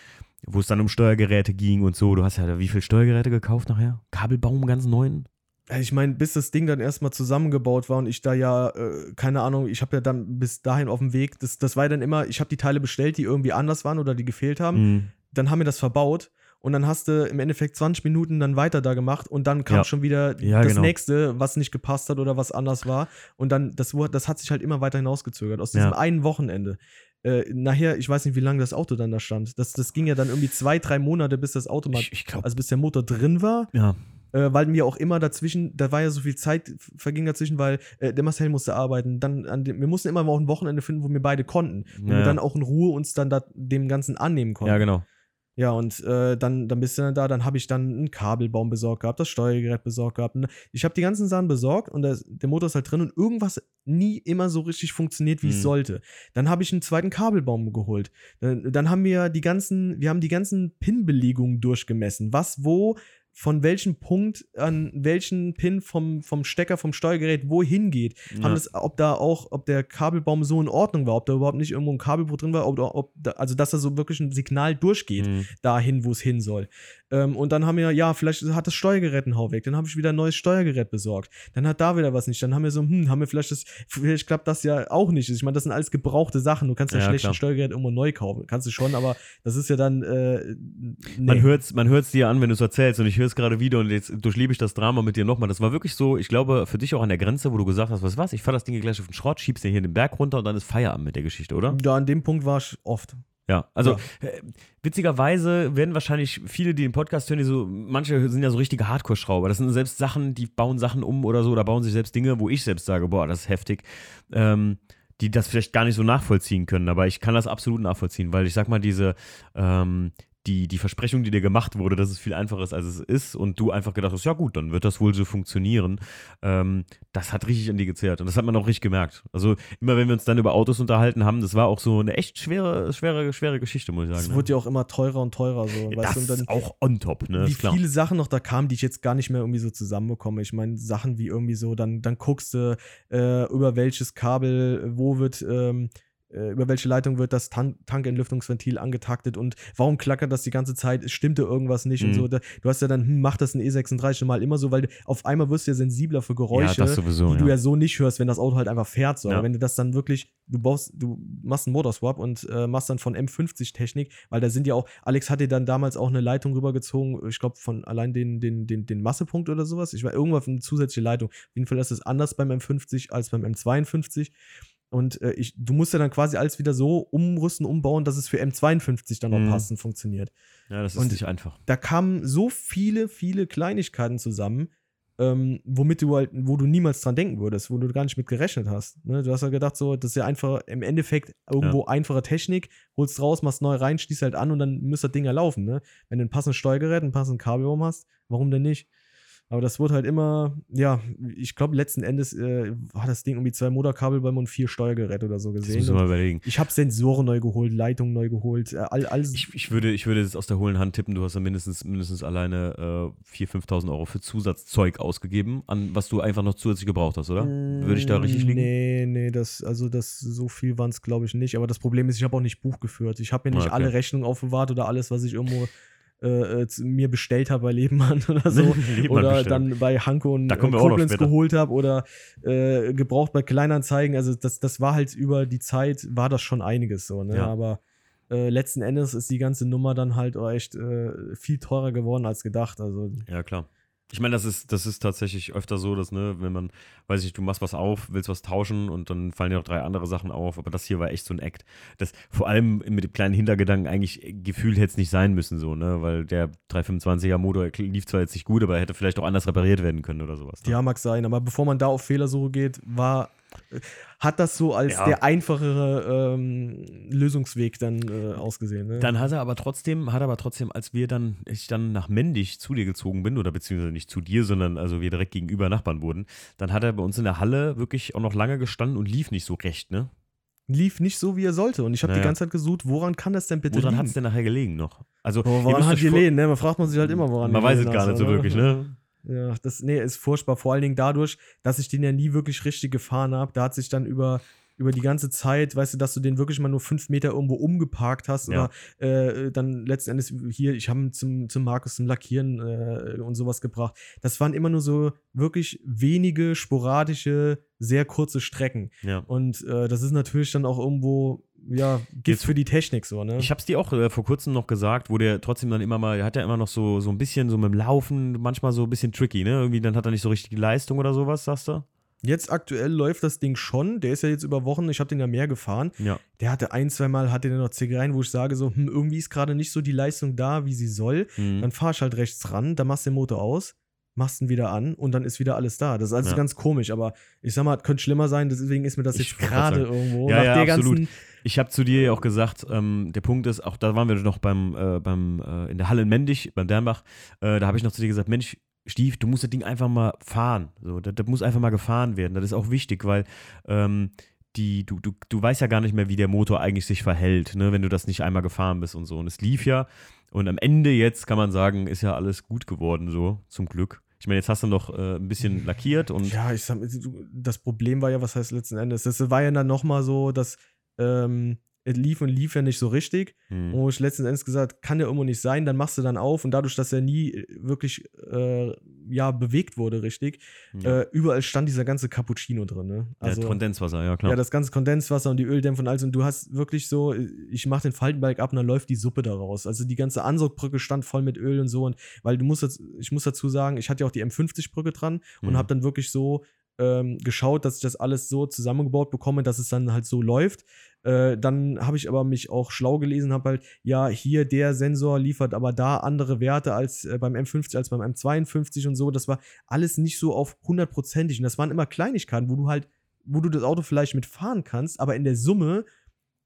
wo es dann um Steuergeräte ging und so. Du hast ja da wie viele Steuergeräte gekauft nachher? Kabelbaum ganz neuen? Ich meine, bis das Ding dann erstmal zusammengebaut war und ich da ja, äh, keine Ahnung, ich habe ja dann bis dahin auf dem Weg, das, das war ja dann immer, ich habe die Teile bestellt, die irgendwie anders waren oder die gefehlt haben. Mhm. Dann haben wir das verbaut und dann hast du im Endeffekt 20 Minuten dann weiter da gemacht und dann kam Ja. schon wieder Ja, das genau. nächste, was nicht gepasst hat oder was anders war. Und dann, das, das hat sich halt immer weiter hinausgezögert aus diesem Ja. einen Wochenende. Äh, nachher, ich weiß nicht, wie lange das Auto dann da stand. Das, das ging ja dann irgendwie zwei, drei Monate, bis das Auto mal, Ich, ich glaube, also bis der Motor drin war ja. äh, weil mir auch immer dazwischen, da war ja so viel Zeit verging dazwischen, weil äh, der Marcel musste arbeiten. Dann an dem, wir mussten immer mal auch ein Wochenende finden, wo wir beide konnten. Wo wir dann auch in Ruhe uns dann da dem Ganzen annehmen konnten. ja, genau. Ja, und äh, dann, dann bist du dann da, dann habe ich dann einen Kabelbaum besorgt gehabt, das Steuergerät besorgt gehabt. Und Ich habe die ganzen Sachen besorgt und das, der Motor ist halt drin und irgendwas nie immer so richtig funktioniert, wie es Mhm. sollte. Dann habe ich einen zweiten Kabelbaum geholt. Dann, dann haben wir die ganzen, wir haben die ganzen Pin-Belegungen durchgemessen. Was, wo, von welchem Punkt an welchen Pin vom, vom Stecker, vom Steuergerät wohin geht. Ja. Haben das, ob da auch, ob der Kabelbaum so in Ordnung war, ob da überhaupt nicht irgendwo ein Kabelbruch drin war, ob, ob da, also dass da so wirklich ein Signal durchgeht Mhm. dahin, wo es hin soll. Ähm, und dann haben wir, ja, vielleicht hat das Steuergerät einen Hau weg. Dann habe ich wieder ein neues Steuergerät besorgt. Dann hat da wieder was nicht. Dann haben wir so, hm, haben wir vielleicht das, vielleicht klappt das ja auch nicht. Ich meine, das sind alles gebrauchte Sachen. Du kannst ja, Ja, schlecht ein Steuergerät irgendwo neu kaufen. Kannst du schon, aber das ist ja dann, äh, nee. Man hört es man hört's dir an, wenn du es erzählst und ich höre es gerade wieder und jetzt durchlebe ich das Drama mit dir nochmal. Das war wirklich so, ich glaube, für dich auch an der Grenze, wo du gesagt hast, was was, ich fahr das Ding gleich auf den Schrott, schiebst dir hier den Berg runter und dann ist Feierabend mit der Geschichte, oder? Ja, an dem Punkt war ich oft. Ja, also äh, witzigerweise werden wahrscheinlich viele, die den Podcast hören, die so, manche sind ja so richtige Hardcore-Schrauber. Das sind selbst Sachen, die bauen Sachen um oder so oder bauen sich selbst Dinge, wo ich selbst sage, boah, das ist heftig. Ähm, die das vielleicht gar nicht so nachvollziehen können, aber ich kann das absolut nachvollziehen, weil ich sag mal, diese, ähm, die, die Versprechung, die dir gemacht wurde, dass es viel einfacher ist, als es ist, und du einfach gedacht hast, ja gut, dann wird das wohl so funktionieren, ähm, das hat richtig an dir gezehrt. Und das hat man auch richtig gemerkt. Also immer wenn wir uns dann über Autos unterhalten haben, das war auch so eine echt schwere, schwere, schwere Geschichte, muss ich sagen. Es ne? wurde ja auch immer teurer und teurer. So, Ja, weißt das du, und dann, ist auch on top, ne? wie viele Sachen noch da kamen, die ich jetzt gar nicht mehr irgendwie so zusammenbekomme. Ich meine, Sachen wie irgendwie so, dann, dann guckst du, äh, über welches Kabel, wo wird, ähm, äh, über welche Leitung wird das Tan Tankentlüftungsventil angetaktet und warum klackert das die ganze Zeit? Stimmte irgendwas nicht und Mhm. so. Da, du hast ja dann, hm, macht das ein E36 schon mal immer so, weil du, auf einmal wirst du ja sensibler für Geräusche ja, das sowieso, die du ja. ja so nicht hörst, wenn das Auto halt einfach fährt. So. Ja. Aber wenn du das dann wirklich, du baust, du machst einen Motorswap und äh, machst dann von M50-Technik, weil da sind ja auch, Alex hat dir dann damals auch eine Leitung rübergezogen, ich glaube von allein den, den, den, den Massepunkt oder sowas. Ich war irgendwann eine zusätzliche Leitung. Auf jeden Fall ist es anders beim M50 als beim M52. Und äh, ich, du musst ja dann quasi alles wieder so umrüsten, umbauen, dass es für M52 dann auch Mhm. passend funktioniert ja, das ist und- nicht einfach. da kamen so viele, viele Kleinigkeiten zusammen, ähm, womit du halt, wo du niemals dran denken würdest, wo du gar nicht mit gerechnet hast. Ne? Du hast ja gedacht, so, das ist ja einfach im Endeffekt irgendwo einfache Technik, holst raus, machst neu rein, schließt halt an und dann müsste das Ding ja laufen. Ne? Wenn du ein passendes Steuergerät, ein passendes Kabelbaum hast, warum denn nicht? Aber das wurde halt immer, ja, ich glaube, letzten Endes äh, war das Ding irgendwie zwei Motorkabelbäume und vier Steuergeräte oder so Das gesehen. müssen wir mal überlegen. ich habe Sensoren neu geholt, Leitungen neu geholt, äh, all, alles. Ich, ich, würde, ich würde jetzt aus der hohlen Hand tippen, du hast ja mindestens, mindestens alleine äh, 4.000, 5.000 Euro für Zusatzzeug ausgegeben, an was du einfach noch zusätzlich gebraucht hast, oder? Würde ich da richtig liegen? Nee, nee, das, also das, so viel waren es, glaube ich, nicht. Aber das Problem ist, ich habe auch nicht Buch geführt. Ich habe mir nicht Okay. alle Rechnungen aufbewahrt oder alles, was ich irgendwo äh, äh, mir bestellt habe bei Lebenmann oder so. Lebmann oder bestellt. dann bei Hanko und noch Koblenz geholt habe oder äh, gebraucht bei Kleinanzeigen. Also das, das war halt über die Zeit, war das schon einiges so, ne? Ja. Aber äh, letzten Endes ist die ganze Nummer dann halt auch echt äh, viel teurer geworden als gedacht. Also Ja, klar. Ich meine, das ist, das ist tatsächlich öfter so, dass, ne, wenn man, weiß ich du machst was auf, willst was tauschen und dann fallen dir noch drei andere Sachen auf, aber das hier war echt so ein Act. Das vor allem mit dem kleinen Hintergedanken eigentlich gefühlt hätte es nicht sein müssen, so, ne, weil der 325er Motor lief zwar jetzt nicht gut, aber er hätte vielleicht auch anders repariert werden können oder sowas. Ne? Ja, mag sein, aber bevor man da auf Fehlersuche geht, war, hat das so als Ja. der einfachere ähm, Lösungsweg dann äh, ausgesehen. Ne? Dann hat er aber trotzdem, hat er aber trotzdem, als wir dann, ich dann nach Mendig zu dir gezogen bin, oder beziehungsweise nicht zu dir, sondern also wir direkt gegenüber Nachbarn wurden, dann hat er bei uns in der Halle wirklich auch noch lange gestanden und lief nicht so recht, ne? Lief nicht so, wie er sollte. Und ich habe Naja. die ganze Zeit gesucht, woran kann das denn bitte Woran hat liegen? es denn nachher gelegen noch? Also, Oh, woran hat Lehnen, ne? Man fragt man sich halt immer, woran Man weiß es gar nicht so wirklich, ne? Ja, das, nee, ist furchtbar. Vor allen Dingen dadurch, dass ich den ja nie wirklich richtig gefahren habe. Da hat sich dann über, über die ganze Zeit, weißt du, dass du den wirklich mal nur fünf Meter irgendwo umgeparkt hast Ja. oder äh, dann letzten Endes hier, ich habe ihn zum, zum Markus zum Lackieren äh, und sowas gebracht. Das waren immer nur so wirklich wenige, sporadische, sehr kurze Strecken. Ja. Und äh, das ist natürlich dann auch irgendwo, ja, Gift für die Technik so, ne? Ich hab's dir auch äh, vor kurzem noch gesagt, wo der trotzdem dann immer mal, der hat ja immer noch so, so ein bisschen so mit dem Laufen, manchmal so ein bisschen tricky, ne? Irgendwie dann hat er nicht so richtig die Leistung oder sowas, sagst du? Jetzt aktuell läuft das Ding schon. Der ist ja jetzt über Wochen, ich habe den ja mehr gefahren. Ja. Der hatte ein, zwei Mal hatte der noch Zickereien, wo ich sage so, hm, irgendwie ist gerade nicht so die Leistung da, wie sie soll. Mhm. Dann fahr ich halt rechts ran, dann machst du den Motor aus, machst ihn wieder an und dann ist wieder alles da. Das ist alles Ja. ganz komisch, aber ich sag mal, es könnte schlimmer sein, deswegen ist mir das Ich jetzt gerade irgendwo. Ja, nach der absolut. ganzen, Ich habe zu dir ja auch gesagt, ähm, der Punkt ist, auch da waren wir noch beim, äh, beim äh, in der Halle in Mendig, beim Dernbach, äh, da habe ich noch zu dir gesagt, Mensch, Stief, du musst das Ding einfach mal fahren. So, das, das muss einfach mal gefahren werden. Das ist auch wichtig, weil ähm, die, du, du, du weißt ja gar nicht mehr, wie der Motor eigentlich sich verhält, ne, wenn du das nicht einmal gefahren bist und so. Und es lief ja. Und am Ende jetzt kann man sagen, ist ja alles gut geworden, so, zum Glück. Ich meine, jetzt hast du noch äh, ein bisschen lackiert und ja, ich sag, das Problem war ja, was heißt letzten Endes? Das war ja dann nochmal so, dass ähm, es lief und lief ja nicht so richtig. hm, Wo ich letzten Endes gesagt, kann ja irgendwo nicht sein, dann machst du dann auf und dadurch, dass er nie äh, wirklich äh, ja, bewegt wurde, richtig, ja. äh, überall stand dieser ganze Cappuccino drin. Ne? ja, Kondenswasser, ja klar. ja, das ganze Kondenswasser und die Öldämpfe und alles. Und du hast wirklich so, ich mach den Faltenbalg ab und dann läuft die Suppe da raus. Also die ganze Ansaugbrücke stand voll mit Öl und so. Und weil du musst jetzt, ich muss dazu sagen, ich hatte ja auch die M50-Brücke dran und Mhm. habe dann wirklich so ähm, geschaut, dass ich das alles so zusammengebaut bekomme, dass es dann halt so läuft. Äh, dann habe ich aber mich auch schlau gelesen, habe halt, ja, hier der Sensor liefert aber da andere Werte als äh, beim M50, als beim M52 und so. Das war alles nicht so auf hundertprozentig. Und das waren immer Kleinigkeiten, wo du halt, wo du das Auto vielleicht mitfahren kannst, aber in der Summe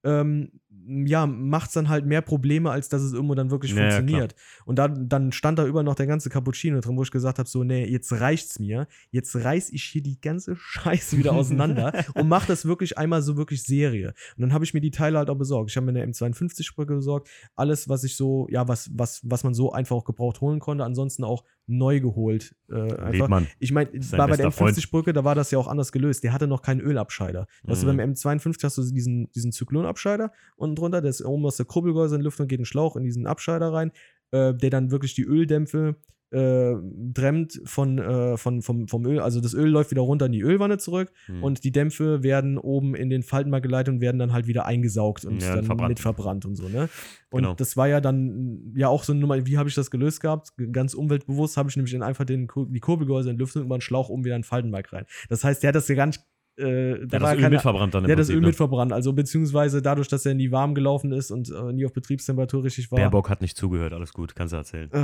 ähm, ja, macht es dann halt mehr Probleme, als dass es irgendwo dann wirklich Ja, ja, funktioniert. und dann, dann stand da über noch der ganze Cappuccino drin, wo ich gesagt habe: so, nee, jetzt reicht's mir. Jetzt reiß ich hier die ganze Scheiße wieder auseinander und mach das wirklich einmal so wirklich Serie. Und dann habe ich mir die Teile halt auch besorgt. Ich habe mir eine M52-Brücke besorgt. Alles, was ich so, ja, was, was, was man so einfach auch gebraucht holen konnte. Ansonsten auch neu geholt. Äh, einfach. Lebmann. Ich meine, bei, bei der bester Freund. M50-Brücke, da war das ja auch anders gelöst. Der hatte noch keinen Ölabscheider. Weißt du, Mhm. beim M52 hast du diesen, diesen Zyklonabscheider unten drunter, der ist oben aus der Kurbelgehäuse in und geht ein Schlauch in diesen Abscheider rein, äh, der dann wirklich die Öldämpfe äh, dämmt von, äh, von, vom, vom Öl. Also das Öl läuft wieder runter in die Ölwanne zurück Hm. und die Dämpfe werden oben in den Faltenmark geleitet und werden dann halt wieder eingesaugt und Ja, dann verbrannt. mit verbrannt und so, ne? Und Genau. das war ja dann ja auch so eine Nummer, wie habe ich das gelöst gehabt? Ganz umweltbewusst habe ich nämlich in einfach den, die Kurbelgehäuse entlüftet und über einen Schlauch oben wieder in den Faltenmark rein. Das heißt, der hat das ja gar nicht. Äh, ja, da das war Öl keine, mit verbrannt dann im hat das Öl ne? mit verbrannt. Also beziehungsweise dadurch, dass er nie warm gelaufen ist und äh, nie auf Betriebstemperatur richtig war. Baerbock hat nicht zugehört, alles gut, kannst du erzählen. Äh,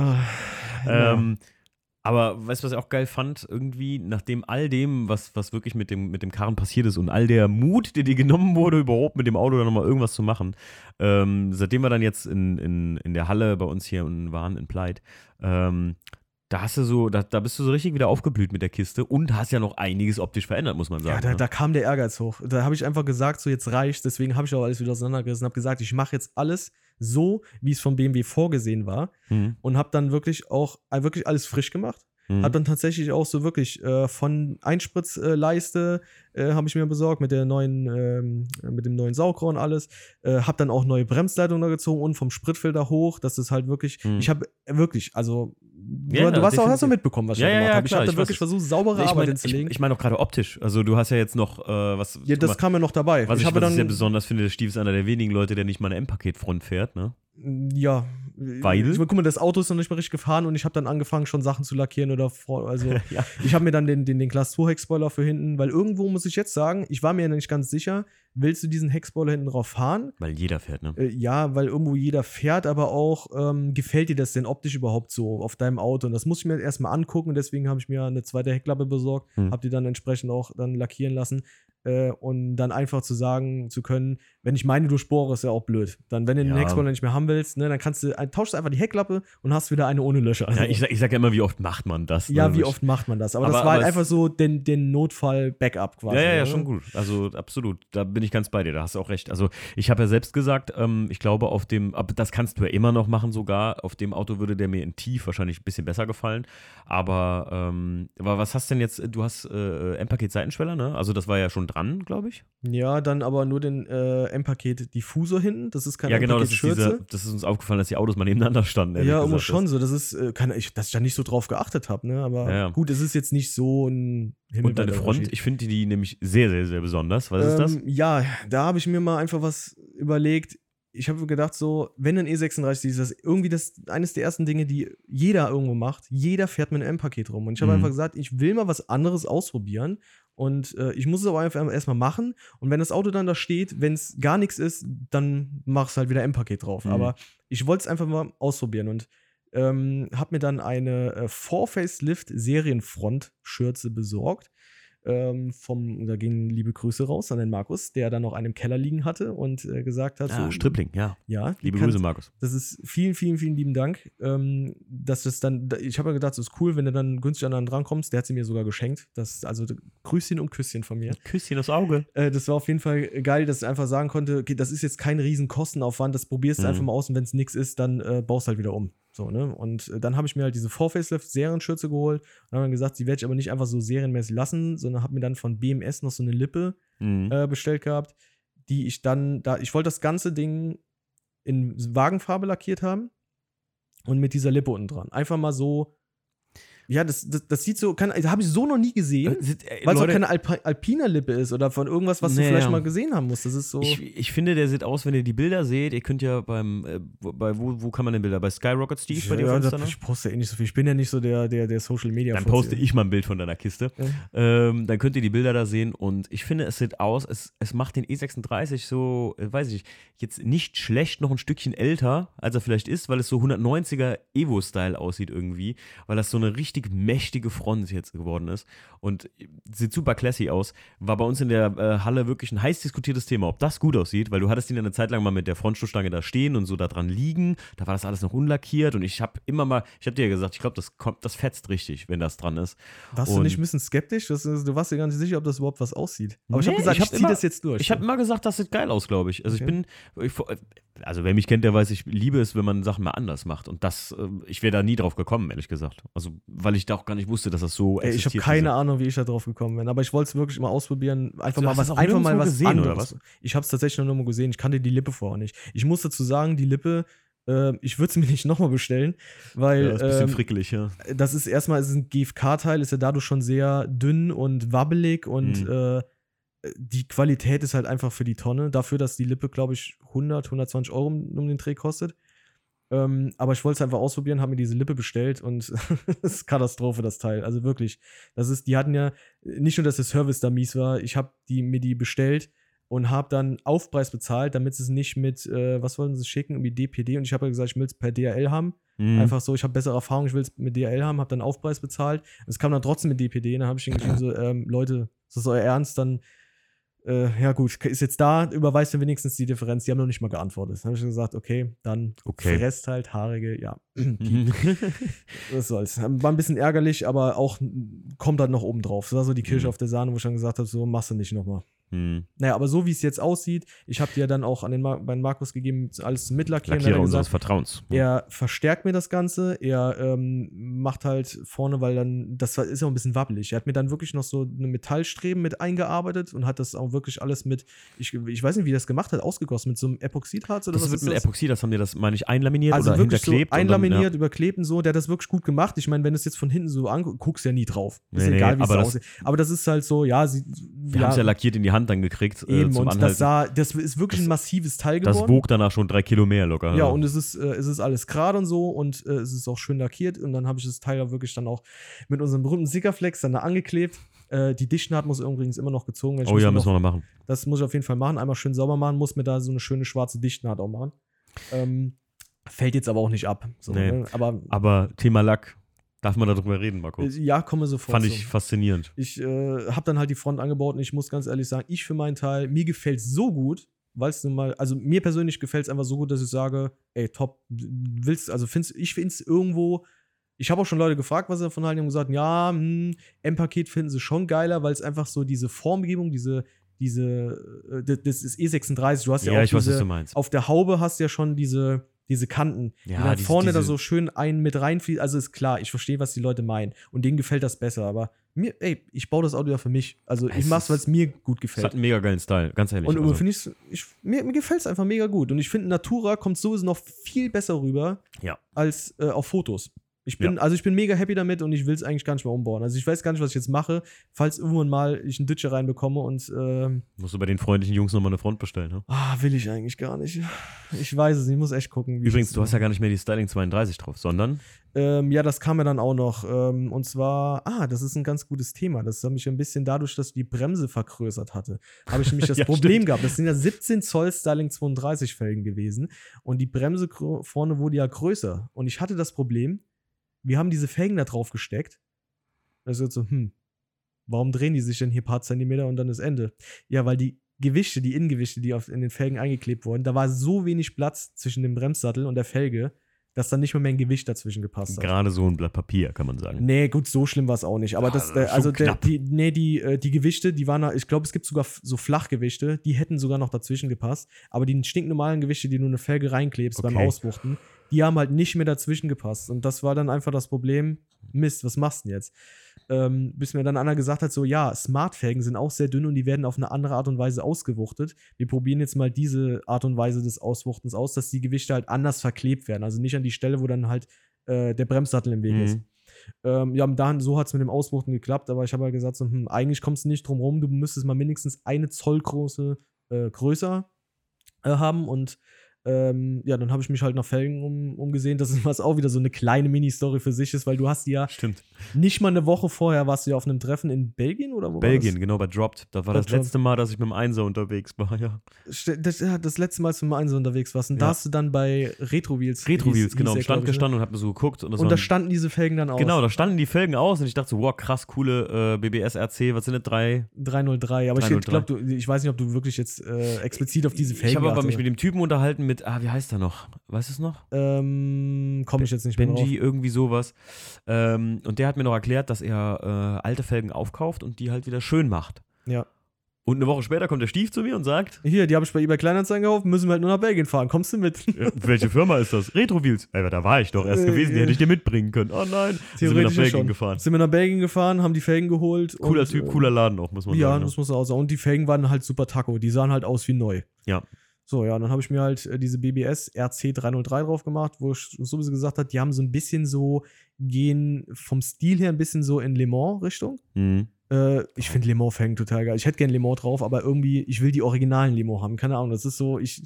ja. Ähm, aber weißt du, was ich auch geil fand? Irgendwie, nachdem all dem, was, was wirklich mit dem, mit dem Karren passiert ist und all der Mut, der dir genommen wurde, überhaupt mit dem Auto dann nochmal irgendwas zu machen, ähm, seitdem wir dann jetzt in, in, in der Halle bei uns hier waren, in Pleit, ähm, da hast du so, da, da bist du so richtig wieder aufgeblüht mit der Kiste und hast ja noch einiges optisch verändert, muss man sagen. Ja, da, ne? da kam der Ehrgeiz hoch. Da habe ich einfach gesagt, so jetzt reicht's. Deswegen habe ich auch alles wieder auseinandergerissen. Habe gesagt, ich mache jetzt alles so, wie es vom BMW vorgesehen war. Mhm. Und habe dann wirklich auch äh, wirklich alles frisch gemacht. Mhm. Hab dann tatsächlich auch so wirklich äh, von Einspritzleiste äh, habe ich mir besorgt mit der neuen, ähm, mit dem neuen Saugrohr und alles. Äh, hab dann auch neue Bremsleitungen da gezogen und vom Spritfilter hoch. Das ist halt wirklich, Mhm. ich habe wirklich, also Ja, du, hast auch hast du mitbekommen, was ich Ja, gemacht ja, habe. Ich habe da ich wirklich weiß. versucht, saubere ich Arbeit meine hinzulegen. ich, ich mein auch gerade optisch. Also du hast ja jetzt noch äh, was. ja, das kam ja noch dabei. was ich, habe was ich dann sehr besonders finde, der Stief ist einer der wenigen Leute, der nicht mal eine M-Paket-Front fährt, ne? Ja. Weil? Ich, guck mal, das Auto ist noch nicht mal richtig gefahren und ich habe dann angefangen, schon Sachen zu lackieren oder vor, also ja. ich habe mir dann den, den, den Class 2 Heckspoiler für hinten, weil irgendwo muss ich jetzt sagen, ich war mir ja nicht ganz sicher, willst du diesen Heckspoiler hinten drauf fahren? Weil jeder fährt, ne? Äh, ja, weil irgendwo jeder fährt, aber auch, ähm, gefällt dir das denn optisch überhaupt so auf deinem Auto? Und das muss ich mir erstmal angucken, deswegen habe ich mir eine zweite Heckklappe besorgt, Hm. habe die dann entsprechend auch dann lackieren lassen. Äh, und dann einfach zu sagen zu können, wenn ich meine durchbohre, ist ja auch blöd. Dann, wenn du den Ja. Heckspoiler nicht mehr haben willst, ne, dann kannst du, ein- tauschst du einfach die Heckklappe und hast wieder eine ohne Löcher. Also, Ja, ich, sag- ich sag ja immer, wie oft macht man das? ja, ne? wie oft macht man das? Aber, das Aber- war halt aber es- einfach so den, den Notfall-Backup quasi. Ja, ja, ja, ne? schon gut. Also absolut. Da bin ich ganz bei dir. Da hast du auch recht. Also ich habe ja selbst gesagt, ähm, ich glaube auf dem, aber das kannst du ja immer noch machen sogar. Auf dem Auto würde der mir in Tief wahrscheinlich ein bisschen besser gefallen. Aber, ähm, aber was hast denn jetzt? Du hast äh, M-Paket Seitenschweller, ne? Also das war ja schon dran, glaube ich. Ja, dann aber nur den äh, M-Paket Diffusor hinten. Das ist kein ja, genau. Das ist, Schürze. das ist uns aufgefallen, dass die Autos mal nebeneinander standen. Ja, irgendwo gesagt. schon so. Das ist, äh, keine, ich, dass ich da nicht so drauf geachtet habe, ne? Aber Ja, ja. gut, es ist jetzt nicht so ein Und deine Front, ich finde die nämlich sehr, sehr, sehr besonders. Was ist das? Ähm, Ja, da habe ich mir mal einfach was überlegt. Ich habe gedacht, so, wenn ein E36 ist das irgendwie das eines der ersten Dinge, die jeder irgendwo macht. Jeder fährt mit einem M-Paket rum. Und ich habe Mhm. einfach gesagt, ich will mal was anderes ausprobieren. Und äh, ich muss es aber einfach erstmal machen. Und wenn das Auto dann da steht, wenn es gar nichts ist, dann machst du halt wieder M-Paket drauf. Mhm. Aber ich wollte es einfach mal ausprobieren und ähm, habe mir dann eine äh, Four-Facelift Serienfront-Schürze besorgt. Ähm, vom, da gehen liebe Grüße raus an den Markus, der dann noch einen im Keller liegen hatte und äh, gesagt hat: Ah, so, Stripling, ja. Ja, Liebe Grüße, Markus. Das ist vielen, vielen, vielen lieben Dank. Ähm, dass das dann, da- ich habe ja gedacht, das ist cool, wenn du dann günstig an einen drankommst. Der hat sie mir sogar geschenkt. Das, also Grüßchen und Küsschen von mir. Küsschen aufs Auge. Äh, das war auf jeden Fall geil, dass ich einfach sagen konnte, okay, das ist jetzt kein riesen Kostenaufwand, das probierst du Mhm. einfach mal aus und wenn es nichts ist, dann äh, baust halt wieder um. So, ne? Und äh, dann habe ich mir halt diese Four-Facelift-Serienschürze geholt und habe dann gesagt, die werde ich aber nicht einfach so serienmäßig lassen, sondern habe mir dann von BMS noch so eine Lippe Mhm. äh, bestellt gehabt, die ich dann, da, ich wollte das ganze Ding in Wagenfarbe lackiert haben und mit dieser Lippe unten dran. Einfach mal so Ja, das, das, das sieht so, habe ich so noch nie gesehen, Äh, weil es auch keine Alp Alpina Lippe ist oder von irgendwas, was du Nee, vielleicht ja. mal gesehen haben musst. Das ist so. Ich, ich finde, der sieht aus, wenn ihr die Bilder seht. Ihr könnt ja beim, äh, wo- bei, wo, wo kann man denn Bilder? Bei Skyrocket Steve bei dir ja, da, ich poste ja eh nicht so viel. Ich bin ja nicht so der, der, der Social Media. Dann poste ich mal ein Bild von deiner Kiste. Ja. Ähm, dann könnt ihr die Bilder da sehen und ich finde, es sieht aus, es, es macht den E36 so, äh, weiß ich nicht, jetzt nicht schlecht noch ein Stückchen älter, als er vielleicht ist, weil es so 190er Evo-Style aussieht irgendwie, weil das so eine richtig mächtige Front jetzt geworden ist und sieht super classy aus. War bei uns in der äh, Halle wirklich ein heiß diskutiertes Thema, ob das gut aussieht, weil du hattest ihn ja eine Zeit lang mal mit der Frontstoßstange da stehen und so da dran liegen, da war das alles noch unlackiert und ich habe immer mal, ich habe dir ja gesagt, ich glaube, das kommt, das fetzt richtig, wenn das dran ist. Warst du Und- nicht ein bisschen skeptisch? Das ist, du warst dir gar nicht sicher, ob das überhaupt was aussieht. Aber ich habe Nee, gesagt, ich ich, ziehe das jetzt durch. Ich habe immer gesagt, das sieht geil aus, glaube ich. Also Okay. ich bin, ich, also wer mich kennt, der weiß, ich liebe es, wenn man Sachen mal anders macht. Und das, äh, ich wäre da nie drauf gekommen, ehrlich gesagt. Also weil ich da auch gar nicht wusste, dass das so Ey, ich habe existiert, keine diese- Ahnung, wie ich da drauf gekommen bin, aber ich wollte es wirklich mal ausprobieren. Einfach Du mal hast was, einfach mal was gesehen, oder was? Ich habe es tatsächlich nur mal gesehen. Ich kannte die Lippe vorher nicht. Ich muss dazu sagen, die Lippe, äh, ich würde es mir nicht nochmal bestellen, weil Ja, ist ein bisschen ähm, frickelig, ja. das ist erstmal, es ist ein GFK-Teil, ist ja dadurch schon sehr dünn und wabbelig und Mhm. äh, die Qualität ist halt einfach für die Tonne. Dafür, dass die Lippe, glaube ich, 100, 120 Euro um, um den Dreh kostet. Ähm, aber ich wollte es einfach ausprobieren, habe mir diese Lippe bestellt und es ist Katastrophe, das Teil. Also wirklich. Das ist, die hatten ja, nicht nur, dass der Service da mies war, ich habe die, mir die bestellt und habe dann Aufpreis bezahlt, damit sie es nicht mit, äh, was wollten sie schicken, irgendwie DPD und ich habe ja gesagt, ich will es per DHL haben. Mhm. Einfach so, ich habe bessere Erfahrung, ich will es mit DHL haben, habe dann Aufpreis bezahlt. Es kam dann trotzdem mit DPD, dann habe ich ihnen geschrieben, so, ähm, Leute, ist das euer Ernst? Dann, äh, ja gut, ist jetzt da, überweist mir wenigstens die Differenz. Die haben noch nicht mal geantwortet. Dann habe ich gesagt, okay, dann Okay. fresst halt haarige, ja. Mhm. Was soll's. War ein bisschen ärgerlich, aber auch kommt halt noch oben drauf. Das war so die Kirsche Mhm. auf der Sahne, wo ich dann gesagt habe, so machst du nicht nochmal. Mhm. Naja, aber so wie es jetzt aussieht, ich habe dir dann auch an den Mar bei Markus gegeben, alles zum Mitlackieren. Lackierer er unseres Vertrauens. er verstärkt mir das Ganze, er ähm, macht halt vorne, weil dann, das ist ja auch ein bisschen wabbelig. Er hat mir dann wirklich noch so eine Metallstreben mit eingearbeitet und hat das auch wirklich alles mit, ich, ich weiß nicht, wie er das gemacht hat, ausgegossen, mit so einem Epoxidharz oder Das was wird ist mit das? Epoxid, das haben die das, meine ich, einlaminiert Also oder wirklich so hinterklebt. und dann- einlaminiert, überklebt und so. Der hat das wirklich gut gemacht. Ich meine, wenn du es jetzt von hinten so anguckst, guckst du ja nie drauf. Ist Nee, nee, egal, wie es aussieht. Aber das ist halt so, ja, sie, Wir haben es ja lackiert in die Hand dann gekriegt äh, zum Anhalten. das sah, das ist wirklich Das- ein massives Teil das geworden. wog danach schon drei Kilo mehr locker. Ja, und es ist, äh, es ist alles gerade und so und äh, es ist auch schön lackiert. Und dann habe ich das Teil ja wirklich dann auch mit unserem berühmten Sickerflex dann da angeklebt. Äh, die Dichtnaht muss übrigens immer noch gezogen werden. Oh ja, müssen noch, wir noch machen. Das muss ich auf jeden Fall machen. Einmal schön sauber machen, muss mir da so eine schöne schwarze Dichtnaht auch machen. Ähm, fällt jetzt aber auch nicht ab. So, Nee. ne? Aber Aber Thema Lack, darf man darüber reden, Marco? äh, ja, komme sofort. Fand ich faszinierend. Ich äh, habe dann halt die Front angebaut und ich muss ganz ehrlich sagen, ich für meinen Teil, mir gefällt so gut, weil es nun mal, also mir persönlich gefällt es einfach so gut, dass ich sage, ey, top, willst, also find's, ich finde es irgendwo, ich habe auch schon Leute gefragt, was sie davon halten, haben gesagt, ja, hm, M-Paket finden sie schon geiler, weil es einfach so diese Formgebung, diese, diese, äh, das ist E36, du hast ja, Ja, auch ich weiß, was diese, auf der Haube hast du ja schon diese, diese Kanten, Ja, die dann diese- vorne da diese- so schön einen mit reinfließen. Also ist klar, ich verstehe, was die Leute meinen. Und denen gefällt das besser. Aber mir, ey, ich baue das Auto ja für mich. Also ich Es mach's, weil es mir gut Es gefällt. hat einen mega geilen Style, ganz ehrlich. Und also. finde ich, mir, mir gefällt es einfach mega gut. Und ich finde, Natura kommt sowieso noch viel besser rüber Ja. als äh, auf Fotos. Ich bin, also ich bin mega happy damit und ich will es eigentlich gar nicht mehr umbauen. Also ich weiß gar nicht, was ich jetzt mache, falls irgendwann mal ich einen Ditcher reinbekomme und ähm, Musst du bei den freundlichen Jungs nochmal eine Front bestellen. Ne? ah, will ich eigentlich gar nicht. Ich weiß es, ich muss echt gucken. wie ich Übrigens, du hast ja gar nicht mehr die Styling 32 drauf, sondern Ähm, ja, das kam ja dann auch noch. Ähm, und zwar, ah, das ist ein ganz gutes Thema. Das hat mich ein bisschen dadurch, dass ich die Bremse vergrößert hatte, habe ich nämlich das Ja, Problem stimmt. gehabt. Das sind ja 17 Zoll Styling 32 Felgen gewesen. Und die Bremse vorne wurde ja größer. Und ich hatte das Problem, wir haben diese Felgen da drauf gesteckt. Das ist so, hm, warum drehen die sich denn hier ein paar Zentimeter und dann ist Ende? Ja, weil die Gewichte, die Innengewichte, die auf, in den Felgen eingeklebt wurden, da war so wenig Platz zwischen dem Bremssattel und der Felge, dass dann nicht mehr mehr ein Gewicht dazwischen gepasst hat. gerade so ein Blatt Papier, kann man sagen. Nee, gut, so schlimm war es auch nicht. Aber Ja, das, schon äh, also der, die, nee, die, äh, die Gewichte, die waren, ich glaube, es gibt sogar so Flachgewichte, die hätten sogar noch dazwischen gepasst. Aber die stinknormalen Gewichte, die du in eine Felge reinklebst beim Okay. Auswuchten, die haben halt nicht mehr dazwischen gepasst. Und das war dann einfach das Problem. Mist, was machst du denn jetzt? Ähm, bis mir dann einer gesagt hat, so, ja, Smartfelgen sind auch sehr dünn und die werden auf eine andere Art und Weise ausgewuchtet. Wir probieren jetzt mal diese Art und Weise des Auswuchtens aus, dass die Gewichte halt anders verklebt werden. Also nicht an die Stelle, wo dann halt äh, der Bremssattel im Weg ist. Mhm. Ähm, ja, dann so hat es mit dem Ausbuchten geklappt, aber ich habe halt gesagt, so, hm, eigentlich kommst du nicht drum rum, du müsstest mal mindestens eine Zollgröße äh, größer äh, haben und ähm, ja, dann habe ich mich halt nach Felgen um, umgesehen. Das ist was auch wieder so eine kleine Mini-Story für sich ist, weil du hast die ja Stimmt. nicht mal eine Woche vorher warst du ja auf einem Treffen in Belgien oder wo Belgien, genau, bei Dropped. Das war Bei das Dropped. letzte Mal, dass ich mit dem Einser unterwegs war, ja. das? Ja, das letzte Mal, als du mal Einser unterwegs warst. Und da Ja. hast du dann bei Retro-Wheels. Retro-Wheels, hieß- genau. hieß Im der, Stand ich, ne? gestanden und hab mir so geguckt. Und, das Und da standen diese Felgen dann aus. Genau, da standen die Felgen aus und ich dachte so, wow, krass, coole äh, BBS RC, was sind das, drei? 303. Aber ich 303. glaube, du, ich weiß nicht, ob du wirklich jetzt äh, explizit auf diese Felgen Ich habe aber mich mit dem Typen unterhalten mit, ah, wie heißt er noch? Weißt du es noch? Ähm, komme ich jetzt nicht mehr Benji, irgendwie sowas. Ähm, und der hat mir noch erklärt, dass er äh, alte Felgen aufkauft und die halt wieder schön macht. Ja. Und eine Woche später kommt der Stief zu mir und sagt, Hier, die habe ich bei eBay Kleinanzeigen gekauft, müssen wir halt nur nach Belgien fahren. Kommst du mit? ja, welche Firma ist das? Retro-Wheels. Ey, da war ich doch erst Äh, gewesen, die hätte ich dir mitbringen können. Oh nein. Sind wir nach ja Belgien schon. gefahren. Sind wir nach Belgien gefahren, haben die Felgen geholt. Cooler und, Typ, äh, cooler Laden auch, muss man Ja, sagen. ne? das muss man auch sagen. Und die Felgen waren halt super taco. Die sahen halt aus wie neu. Ja. So, ja, dann habe ich mir halt äh, diese BBS RC 303 drauf gemacht, wo ich sowieso gesagt hat, die haben so ein bisschen so, gehen vom Stil her ein bisschen so in Le Mans-Richtung. Mhm. Äh, ich finde Le Mans-Felgen total geil. Ich hätte gern Le Mans drauf, aber irgendwie, ich will die originalen Le Mans haben. Keine Ahnung, das ist so, ich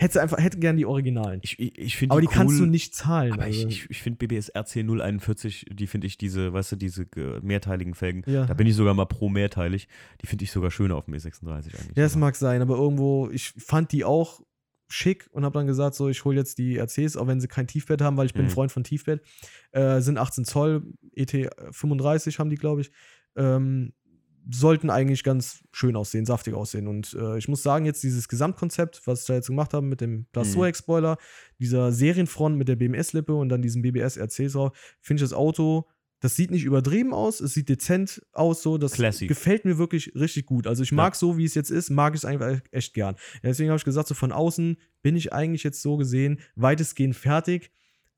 hätte einfach, hätte gern die originalen. Ich, ich, ich finde aber die, cool, kannst du nicht zahlen. Aber also. ich, ich, finde BBS RC 041, die finde ich diese, weißt du, diese mehrteiligen Felgen, Ja. da bin ich sogar mal pro mehrteilig, die finde ich sogar schöner auf dem E36 eigentlich. Ja, das mag sein, aber irgendwo, ich fand die auch schick und habe dann gesagt, so, ich hole jetzt die RCs, auch wenn sie kein Tiefbett haben, weil ich bin Mhm. ein Freund von Tiefbett. Äh, sind 18 Zoll, ET 35 haben die, glaube ich. Ähm, sollten eigentlich ganz schön aussehen, saftig aussehen. Und äh, ich muss sagen, jetzt dieses Gesamtkonzept, was ich da jetzt gemacht habe mit dem Plassoex-Spoiler, dieser Serienfront mit der BMS-Lippe und dann diesem BBS RC drauf, finde ich das Auto, das sieht nicht übertrieben aus, es sieht dezent aus, so, das Classy. gefällt mir wirklich richtig gut. Also ich Ja. mag so, wie es jetzt ist, mag ich es einfach echt gern. Ja, deswegen habe ich gesagt, so von außen bin ich eigentlich jetzt so gesehen weitestgehend fertig.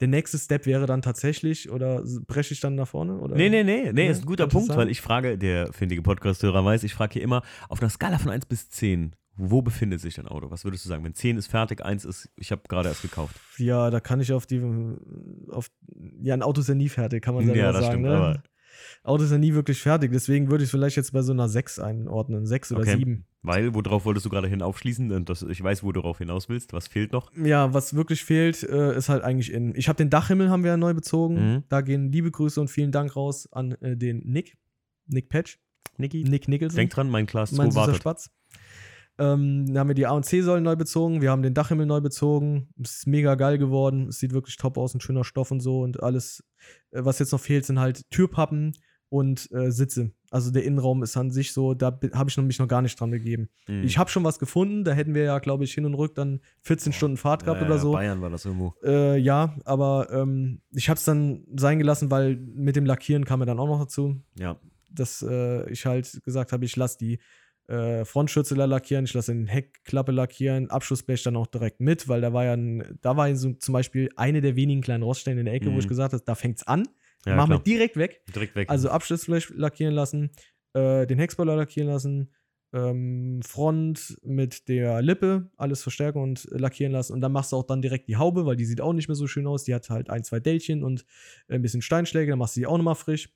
Der nächste Step wäre dann tatsächlich, oder breche ich dann nach vorne? Oder? Nee, nee, nee, nee, Ja, ist ein guter Punkt, weil ich frage, der findige Podcast-Hörer weiß, ich frage hier immer, auf einer Skala von 1 bis 10, wo befindet sich dein Auto? Was würdest du sagen? Wenn 10 ist fertig, 1 ist, ich habe gerade erst gekauft. Ja, da kann ich auf die, auf, ja, ein Auto ist ja nie fertig, kann man Ja, selber das sagen. stimmt, ne? aber- Auto ist ja nie wirklich fertig, deswegen würde ich es vielleicht jetzt bei so einer 6 einordnen, 6 oder Okay. 7. Weil, worauf wolltest du gerade hin aufschließen? Das, ich weiß, wo du darauf hinaus willst. Was fehlt noch? Ja, was wirklich fehlt, äh, ist halt eigentlich in. Ich habe den Dachhimmel haben wir ja neu bezogen. Mhm. Da gehen liebe Grüße und vielen Dank raus an äh, den Nick. Nick Patch. Niki? Nick Nicholson. Denk dran, mein Class 2 mein süßer wartet. Spatz. Ähm, dann haben wir die A und C-Säulen neu bezogen. Wir haben den Dachhimmel neu bezogen. Es ist mega geil geworden. Es sieht wirklich top aus, ein schöner Stoff und so. Und alles, äh, was jetzt noch fehlt, sind halt Türpappen und äh, Sitze. Also der Innenraum ist an sich so, da habe ich mich noch gar nicht dran begeben. Mhm. Ich habe schon was gefunden. Da hätten wir ja, glaube ich, hin und rück dann 14 Stunden Fahrt gehabt Ja, oder so. Bayern war das irgendwo. Äh, ja, aber ähm, ich habe es dann sein gelassen, weil mit dem Lackieren kam mir dann auch noch dazu, Ja. dass äh, ich halt gesagt habe, ich lasse die äh, Frontschürze lackieren, ich lasse den Heckklappe lackieren, Abschussblech dann auch direkt mit, weil da war ja ein, da war so zum Beispiel eine der wenigen kleinen Roststellen in der Ecke, wo Mhm. ich gesagt habe, da fängt's an, ja machen wir direkt weg. Direkt weg. Also Abschlussblech lackieren lassen, äh, den Heckspoiler lackieren lassen, ähm, Front mit der Lippe, alles verstärken und lackieren lassen. Und dann machst du auch dann direkt die Haube, weil die sieht auch nicht mehr so schön aus. Die hat halt ein, zwei Dellchen und äh, ein bisschen Steinschläge, dann machst du die auch nochmal frisch.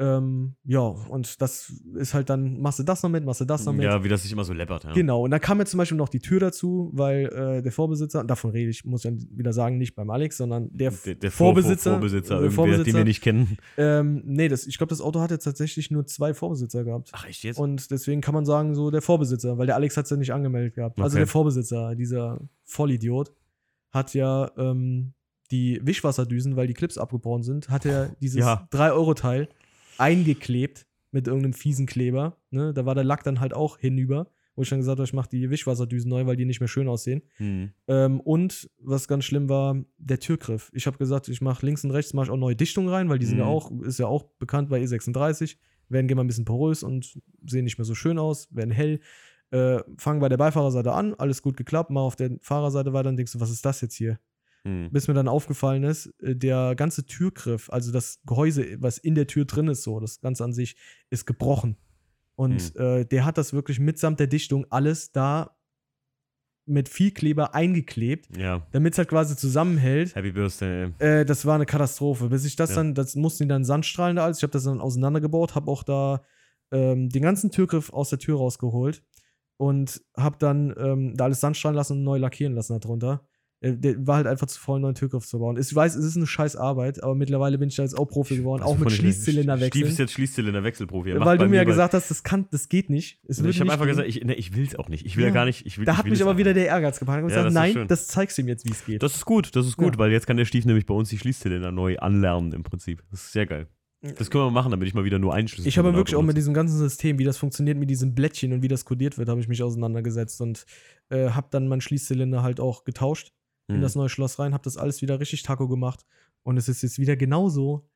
Ähm, ja, und das ist halt dann, machst du das noch mit, machst du das noch mit. ja, wie das sich immer so läppert. Ja. Genau, und dann kam mir zum Beispiel noch die Tür dazu, weil äh, der Vorbesitzer, davon rede ich, muss ich dann wieder sagen, nicht beim Alex, sondern der, Der, der Vor- Vorbesitzer, Vorbesitzer, der Vorbesitzer den wir nicht kennen. ähm, nee, das, ich glaube, das Auto hat jetzt tatsächlich nur zwei Vorbesitzer gehabt. Ach, echt jetzt? Und deswegen kann man sagen, so der Vorbesitzer, weil der Alex hat es ja nicht angemeldet gehabt. Also Okay. der Vorbesitzer, dieser Vollidiot, hat ja ähm, die Wischwasserdüsen, weil die Clips abgebrochen sind, hat er dieses Ja. 3-Euro-Teil eingeklebt mit irgendeinem fiesen Kleber. Ne? Da war der Lack dann halt auch hinüber, wo ich dann gesagt habe, ich mache die Wischwasserdüsen neu, weil die nicht mehr schön aussehen. Hm. Ähm, und was ganz schlimm war, der Türgriff. Ich habe gesagt, ich mache links und rechts mache ich auch neue Dichtungen rein, weil die sind ja Mhm. auch, ist ja auch bekannt bei E36, werden mal ein bisschen porös und sehen nicht mehr so schön aus, werden hell. Äh, fangen bei der Beifahrerseite an, alles gut geklappt, mal auf der Fahrerseite weiter und denkst du, was ist das jetzt hier? Hm. Bis mir dann aufgefallen ist, äh, der ganze Türgriff, also das Gehäuse, was in der Tür drin ist, so, das Ganze an sich, ist gebrochen. Und Hm. äh, der hat das wirklich mitsamt der Dichtung alles da mit viel Kleber eingeklebt, Ja. damit es halt quasi zusammenhält. Happy Birthday. Äh, das war eine Katastrophe. Bis ich das Ja. dann, das mussten die dann Sandstrahlen da alles. Ich habe das dann auseinandergebaut, habe auch da ähm, den ganzen Türgriff aus der Tür rausgeholt und habe dann ähm, da alles Sandstrahlen lassen und neu lackieren lassen darunter. Äh, Der war halt einfach zu voll, einen neuen Türgriff zu bauen. Ich weiß, es ist eine scheiß Arbeit, aber mittlerweile bin ich da jetzt auch Profi geworden, auch Also mit von den- Schließzylinder Stief ist jetzt Schließzylinder-Wechselprofi. Er Weil du mir ja gesagt hast, das kann, das geht nicht. Es Ich würde habe einfach gehen. gesagt, ich, nee, ich will es auch nicht. Ich will ja gar nicht. Ich will, da ich hat mich aber wieder der Ehrgeiz gepackt und Ja, gesagt, nein, schön. das zeigst du ihm jetzt, wie es geht. Das ist gut, das ist gut, Ja. weil jetzt kann der Stief nämlich bei uns die Schließzylinder neu anlernen im Prinzip. Das ist sehr geil. Das können wir machen, damit ich mal wieder nur einen Schlüssel Ich habe wirklich auch mit diesem ganzen System, wie das funktioniert, mit diesem Blättchen und wie das kodiert wird, habe ich mich auseinandergesetzt und äh, habe dann meinen Schließzylinder halt auch getauscht in Hm. das neue Schloss rein, habe das alles wieder richtig Taco gemacht und es ist jetzt wieder genauso,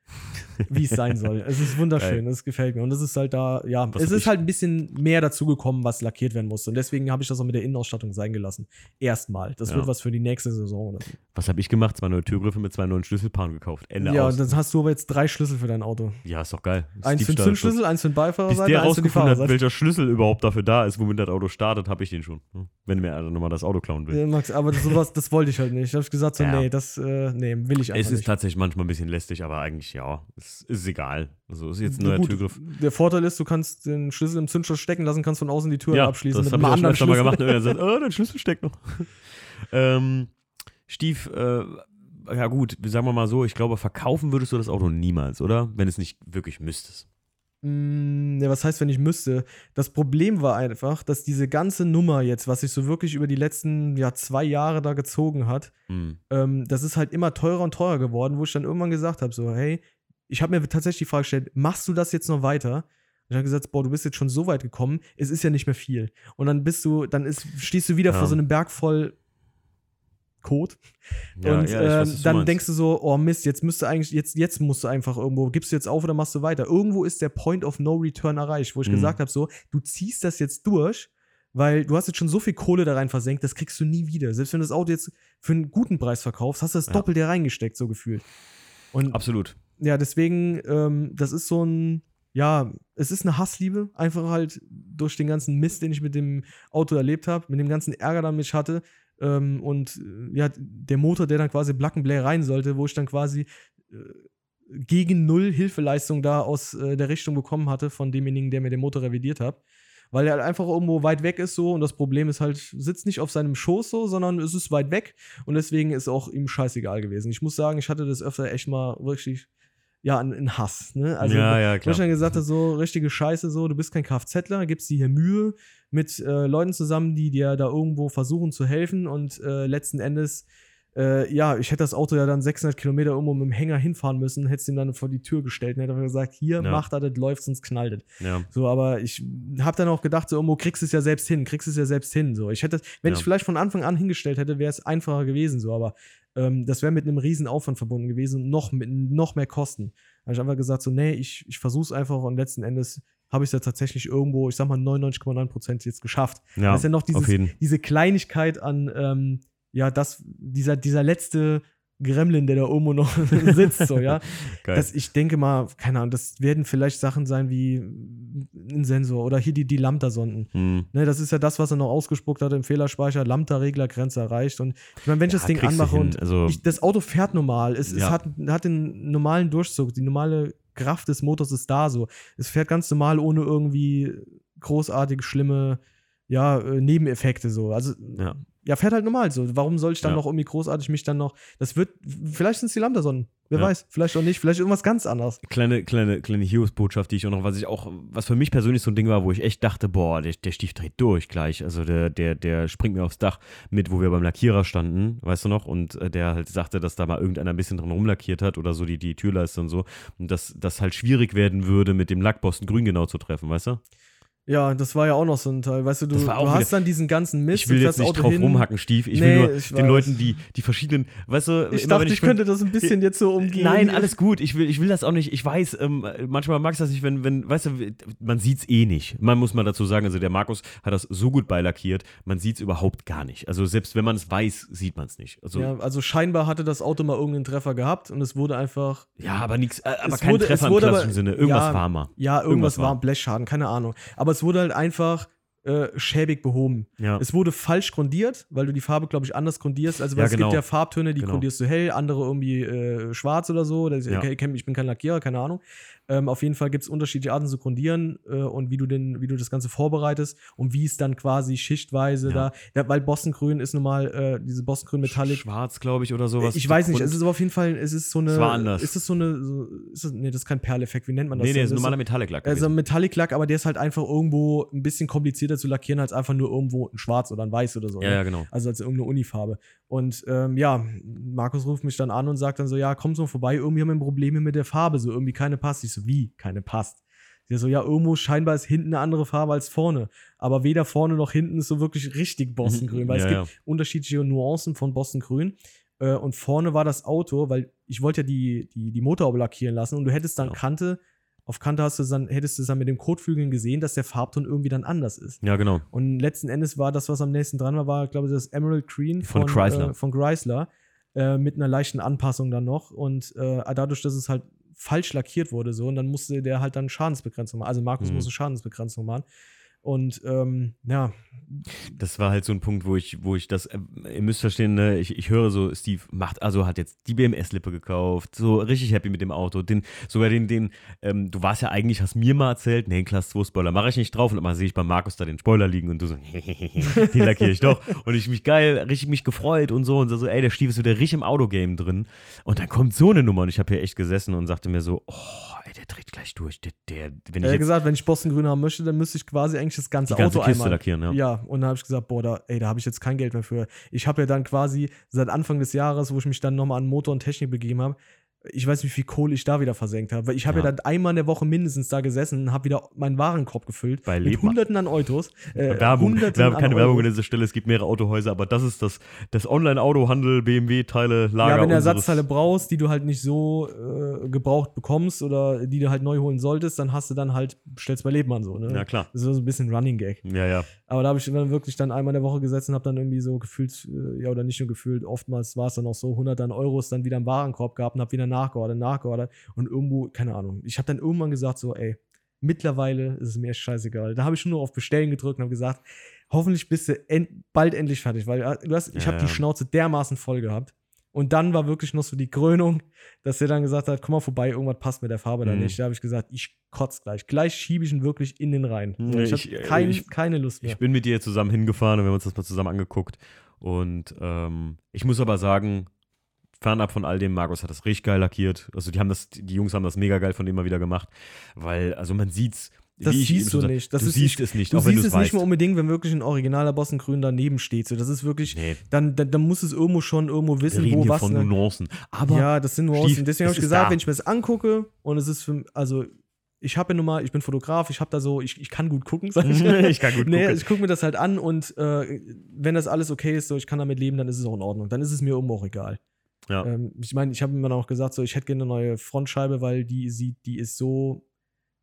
wie es sein soll. Es ist wunderschön, es gefällt mir und es ist halt da, ja, Was es ist ich- halt ein bisschen mehr dazu gekommen, was lackiert werden musste und deswegen habe ich das auch mit der Innenausstattung sein gelassen. Erstmal. Das Ja. wird was für die nächste Saison. Oder. Was habe ich gemacht? Zwei neue Türgriffe mit zwei neuen Schlüsselpaaren gekauft. Ende Ja, aus. und dann hast du aber jetzt drei Schlüssel für dein Auto. ja, ist doch geil. Eins für den. Zündschlüssel, eins für den Beifahrerseite, der eins für die rausgefunden hat, Fahrerseite. welcher Schlüssel überhaupt dafür da ist, womit das Auto startet, habe ich den schon. Hm. Wenn mir also nochmal das Auto klauen will. Ja, Max, aber sowas, das wollte ich halt nicht. Da habe ich gesagt, so, Ja. nee, das äh, nee, will ich einfach Es ist nicht. tatsächlich manchmal ein bisschen lästig, aber eigentlich ja, es ist egal. Also ist jetzt ein neuer gut, Türgriff. Der Vorteil ist, du kannst den Schlüssel im Zündschloss stecken lassen, kannst von außen die Tür ja, abschließen das mit habe einem ich auch anderen schon öfter mal gemacht. Und er sagt, oh, dein Schlüssel steckt noch. ähm, Stief, äh, ja gut, sagen wir mal so, ich glaube, verkaufen würdest du das Auto niemals, oder? Wenn es nicht wirklich müsstest. Ja, was heißt, wenn ich müsste? Das Problem war einfach, dass diese ganze Nummer jetzt, was sich so wirklich über die letzten ja, zwei Jahre da gezogen hat, Hm. ähm, das ist halt immer teurer und teurer geworden, wo ich dann irgendwann gesagt habe, so, hey, ich habe mir tatsächlich die Frage gestellt, machst du das jetzt noch weiter? Und ich habe gesagt, boah, du bist jetzt schon so weit gekommen, es ist ja nicht mehr viel. Und dann bist du, dann ist, stehst du wieder Ja. vor so einem Berg voll Code. Ja, und ja, weiß, ähm, du dann meinst. denkst du so, oh Mist, jetzt müsste eigentlich, jetzt, jetzt musst du einfach irgendwo, gibst du jetzt auf oder machst du weiter? Irgendwo ist der Point of No Return erreicht, wo ich Mhm. gesagt habe, so, du ziehst das jetzt durch, weil du hast jetzt schon so viel Kohle da rein versenkt, das kriegst du nie wieder. Selbst wenn du das Auto jetzt für einen guten Preis verkaufst, hast du das Ja. Doppelte reingesteckt, so gefühlt. Und Absolut. ja, deswegen, ähm, das ist so ein, ja, es ist eine Hassliebe, einfach halt durch den ganzen Mist, den ich mit dem Auto erlebt habe, mit dem ganzen Ärger, den ich hatte. Ähm, und äh, ja, der Motor, der dann quasi Plug and Play rein sollte, wo ich dann quasi äh, gegen null Hilfeleistung da aus äh, der Richtung bekommen hatte von demjenigen, der mir den Motor revidiert hat. Weil er halt einfach irgendwo weit weg ist so und das Problem ist halt, sitzt nicht auf seinem Schoß so, sondern es ist weit weg und deswegen ist auch ihm scheißegal gewesen. Ich muss sagen, ich hatte das öfter echt mal wirklich, ja, in, in Hass. Ne? Also, ja, ja, wo klar. ich dann gesagt so richtige Scheiße, so, du bist kein Kfzler, gibst dir hier Mühe mit äh, Leuten zusammen, die dir da irgendwo versuchen zu helfen und äh, letzten Endes, äh, ja, ich hätte das Auto ja dann 600 Kilometer irgendwo mit dem Hänger hinfahren müssen, hätte es ihm dann vor die Tür gestellt und hätte einfach gesagt, hier, Ja. mach das, das läuft, sonst knallt es. Ja. So, aber ich habe dann auch gedacht, so irgendwo kriegst du es ja selbst hin, kriegst es ja selbst hin. So, ich hätte, wenn Ja. ich vielleicht von Anfang an hingestellt hätte, wäre es einfacher gewesen, so, aber ähm, das wäre mit einem riesen Aufwand verbunden gewesen und noch mit noch mehr Kosten. Da habe ich einfach gesagt, so, nee, ich, ich versuche es einfach und letzten Endes habe ich es ja tatsächlich irgendwo, ich sag mal 99,9 Prozent jetzt geschafft. ja, das ist ja noch dieses, diese Kleinigkeit an, ähm, ja, das, dieser, dieser letzte Gremlin, der da irgendwo noch sitzt, so, ja. Das, ich denke mal, keine Ahnung, das werden vielleicht Sachen sein wie ein Sensor oder hier die, die Lambda-Sonden. Hm. Ne, das ist ja das, was er noch ausgespuckt hat im Fehlerspeicher. Lambda-Regler, Grenze erreicht. Und ich meine, wenn ich Ja, das Ding anmache und Also- ich, das Auto fährt normal, es, es Ja. hat, hat den normalen Durchzug, die normale Kraft des Motors ist da so. Es fährt ganz normal, ohne irgendwie großartig schlimme ja, äh, Nebeneffekte so. Also Ja. ja, fährt halt normal so. Warum soll ich dann Ja. noch irgendwie großartig mich dann noch. Das wird. Vielleicht sind es die Lambda-Sonnen. Wer Ja. weiß. Vielleicht auch nicht. Vielleicht irgendwas ganz anderes. kleine, kleine, kleine Heroes-Botschaft, die ich auch noch, was ich auch, was für mich persönlich so ein Ding war, wo ich echt dachte, boah, der, der Stief dreht durch gleich. Also der, der, der springt mir aufs Dach mit, wo wir beim Lackierer standen, weißt du noch? Und äh, der halt sagte, dass da mal irgendeiner ein bisschen dran rumlackiert hat oder so die, die Türleiste und so. Und dass das halt schwierig werden würde, mit dem Lackposten grün genau zu treffen, weißt du? Ja, das war ja auch noch so ein Teil. Weißt du, du, du hast dann diesen ganzen Mist. ich will du jetzt nicht Auto drauf hin. rumhacken, Stief. Ich Nee, will nur ich den. Leuten, die, die verschiedenen, weißt du, Ich immer dachte, ich von- könnte das ein bisschen jetzt so umgehen. Nein, alles gut. Ich will, ich will das auch nicht. Ich weiß, ähm, manchmal mag es das nicht, wenn, wenn, weißt du, man sieht es eh nicht. Man muss mal dazu sagen, also der Markus hat das so gut beilackiert, man sieht es überhaupt gar nicht. Also selbst wenn man es weiß, sieht man es nicht. Also, ja. Ja, also scheinbar hatte das Auto mal irgendeinen Treffer gehabt und es wurde einfach. aber nichts, äh, aber kein wurde- Treffer im wurde klassischen aber- Sinne. Irgendwas ja, war mal. Ja, irgendwas, Irgendwas war war. Blechschaden, keine Ahnung. Aber es wurde halt einfach äh, schäbig behoben. Ja. Es wurde falsch grundiert, weil du die Farbe, glaube ich, anders grundierst. Also, Ja, es genau. gibt ja Farbtöne, die Genau. grundierst du hell, andere irgendwie äh, schwarz oder so. Das, Ja. ich, ich bin kein Lackierer, keine Ahnung. Ähm, auf jeden Fall gibt es unterschiedliche Arten zu grundieren äh, und wie du, den, wie du das Ganze vorbereitest und wie es dann quasi schichtweise Ja. da, ja, weil Bostongrün ist nun mal äh, diese Bostongrün Metallic. Schwarz, glaube ich, oder sowas. ich weiß nicht, Grund- es ist aber auf jeden Fall, es ist so eine. Es war anders. Ist es so eine, so, ist es, nee, das ist kein Perleffekt, wie nennt man das? Nee, nee, denn? ist ein Das normaler Metallic-Lack. also. Metallic-Lack, aber der ist halt einfach irgendwo ein bisschen komplizierter zu lackieren als einfach nur irgendwo ein Schwarz oder ein Weiß oder so. ja, ne? ja, genau. Also als irgendeine Unifarbe. Und ähm, ja, Markus ruft mich dann an und sagt dann so, ja, komm so vorbei, irgendwie haben wir Probleme mit der Farbe, so irgendwie keine passt. Ich so, wie? Keine passt. Sie so, ja, irgendwo scheinbar ist hinten eine andere Farbe als vorne. Aber weder vorne noch hinten ist so wirklich richtig Bostongrün, weil Ja, es gibt ja. unterschiedliche Nuancen von Bostongrün. Äh, und vorne war das Auto, weil ich wollte ja die, die, die Motorhaube lackieren lassen und du hättest dann Ja. Kante, auf Kante hast du dann, hättest du dann mit dem Kotflügeln gesehen, dass der Farbton irgendwie dann anders ist. Ja, genau. Und letzten Endes war das, was am nächsten dran war, war, glaube ich, das Emerald Green Von Chrysler. Äh, von Chrysler äh, mit einer leichten Anpassung dann noch. Und äh, dadurch, dass es halt falsch lackiert wurde, so, und dann musste der halt dann Schadensbegrenzung machen. Also Markus Mhm. musste Schadensbegrenzung machen. Und ähm, ja, Das war halt so ein Punkt, wo ich, wo ich das, äh, ihr müsst verstehen, ne, ich, ich höre so, Steve macht, also hat jetzt die BMS-Lippe gekauft, so richtig happy mit dem Auto. Den, sogar den, den, ähm, du warst ja eigentlich, hast mir mal erzählt, nee, Class 2 Spoiler mache ich nicht drauf und immer sehe ich bei Markus da den Spoiler liegen und du so, den lackiere ich doch. Und ich mich geil, richtig mich gefreut und so und so, so, ey, der Steve ist wieder richtig im Autogame drin. Und dann kommt so eine Nummer und ich habe hier echt gesessen und sagte mir so, oh, ey, der dreht gleich durch. Der, der wenn ich er hat jetzt gesagt, wenn ich Bostongrün haben möchte, dann müsste ich quasi eigentlich das ganze, ganze Auto Kiste einmal. lackieren, ja. Ja, und dann habe ich gesagt, boah, da, ey, da habe ich jetzt kein Geld mehr für. Ich habe ja dann quasi seit Anfang des Jahres, wo ich mich dann nochmal an Motor und Technik begeben habe, ich weiß nicht, wie viel Kohle ich da wieder versenkt habe. Weil ich habe ja. Ja. dann einmal in der Woche mindestens da gesessen und habe wieder meinen Warenkorb gefüllt. Bei mit Hunderten an Autos. Äh, Werbung. Hunderten an keine Werbung an dieser Stelle. Es gibt mehrere Autohäuser, aber das ist das, das Online-Autohandel, BMW-Teile, Lager. Ja, wenn du Ersatzteile brauchst, die du halt nicht so äh, gebraucht bekommst oder die du halt neu holen solltest, dann hast du dann halt, bestellst bei Lebmann so, ne? Ja, klar. Das ist so ein bisschen Running Gag. Ja, ja. Aber da habe ich dann wirklich dann einmal in der Woche gesessen und habe dann irgendwie so gefühlt, äh, ja, oder nicht nur gefühlt, oftmals war es dann auch so, 100 dann Euros dann wieder im Warenkorb gehabt und habe wieder nachgeordert, nachgeordert und irgendwo, keine Ahnung. Ich habe dann irgendwann gesagt so, ey, mittlerweile ist es mir echt scheißegal. Da habe ich nur auf Bestellen gedrückt und habe gesagt, hoffentlich bist du end bald endlich fertig, weil äh, du hast, ich Ja, habe die ja. Schnauze dermaßen voll gehabt. Und dann war wirklich noch so die Krönung, dass er dann gesagt hat, komm mal vorbei, irgendwas passt mit der Farbe da Mhm. nicht. Da habe ich gesagt, ich kotz gleich. Gleich schiebe ich ihn wirklich in den Rhein. Nee, ich ich- habe kein, ich- keine Lust mehr. Ich bin mit dir zusammen hingefahren und wir haben uns das mal zusammen angeguckt. Und ähm, ich muss aber sagen, fernab von all dem, Markus hat das richtig geil lackiert. Also die haben das, die Jungs haben das mega geil von dem mal wieder gemacht. Weil, also man sieht's. Das siehst du sag- nicht. Das du siehst es nicht, Du auch wenn du siehst es nicht weißt. mal unbedingt, wenn wirklich ein originaler Boston-Grün daneben steht. So, das ist wirklich, Nee, dann, dann, dann muss es irgendwo schon irgendwo wissen, wo was. von Ne? Nuancen. Aber Ja, das sind Nuancen. Stief, Deswegen es habe ich gesagt, da. wenn ich mir das angucke und es ist für, also ich habe ja nun mal, ich bin Fotograf, ich habe da so, ich, ich kann gut gucken, sag ich. ich kann gut nee, gucken. ich gucke mir das halt an und äh, wenn das alles okay ist, so ich kann damit leben, dann ist es auch in Ordnung. Dann ist es mir irgendwo auch egal. Ja. Ähm, ich meine, ich habe immer noch gesagt, so ich hätte gerne eine neue Frontscheibe, weil die sieht, die ist so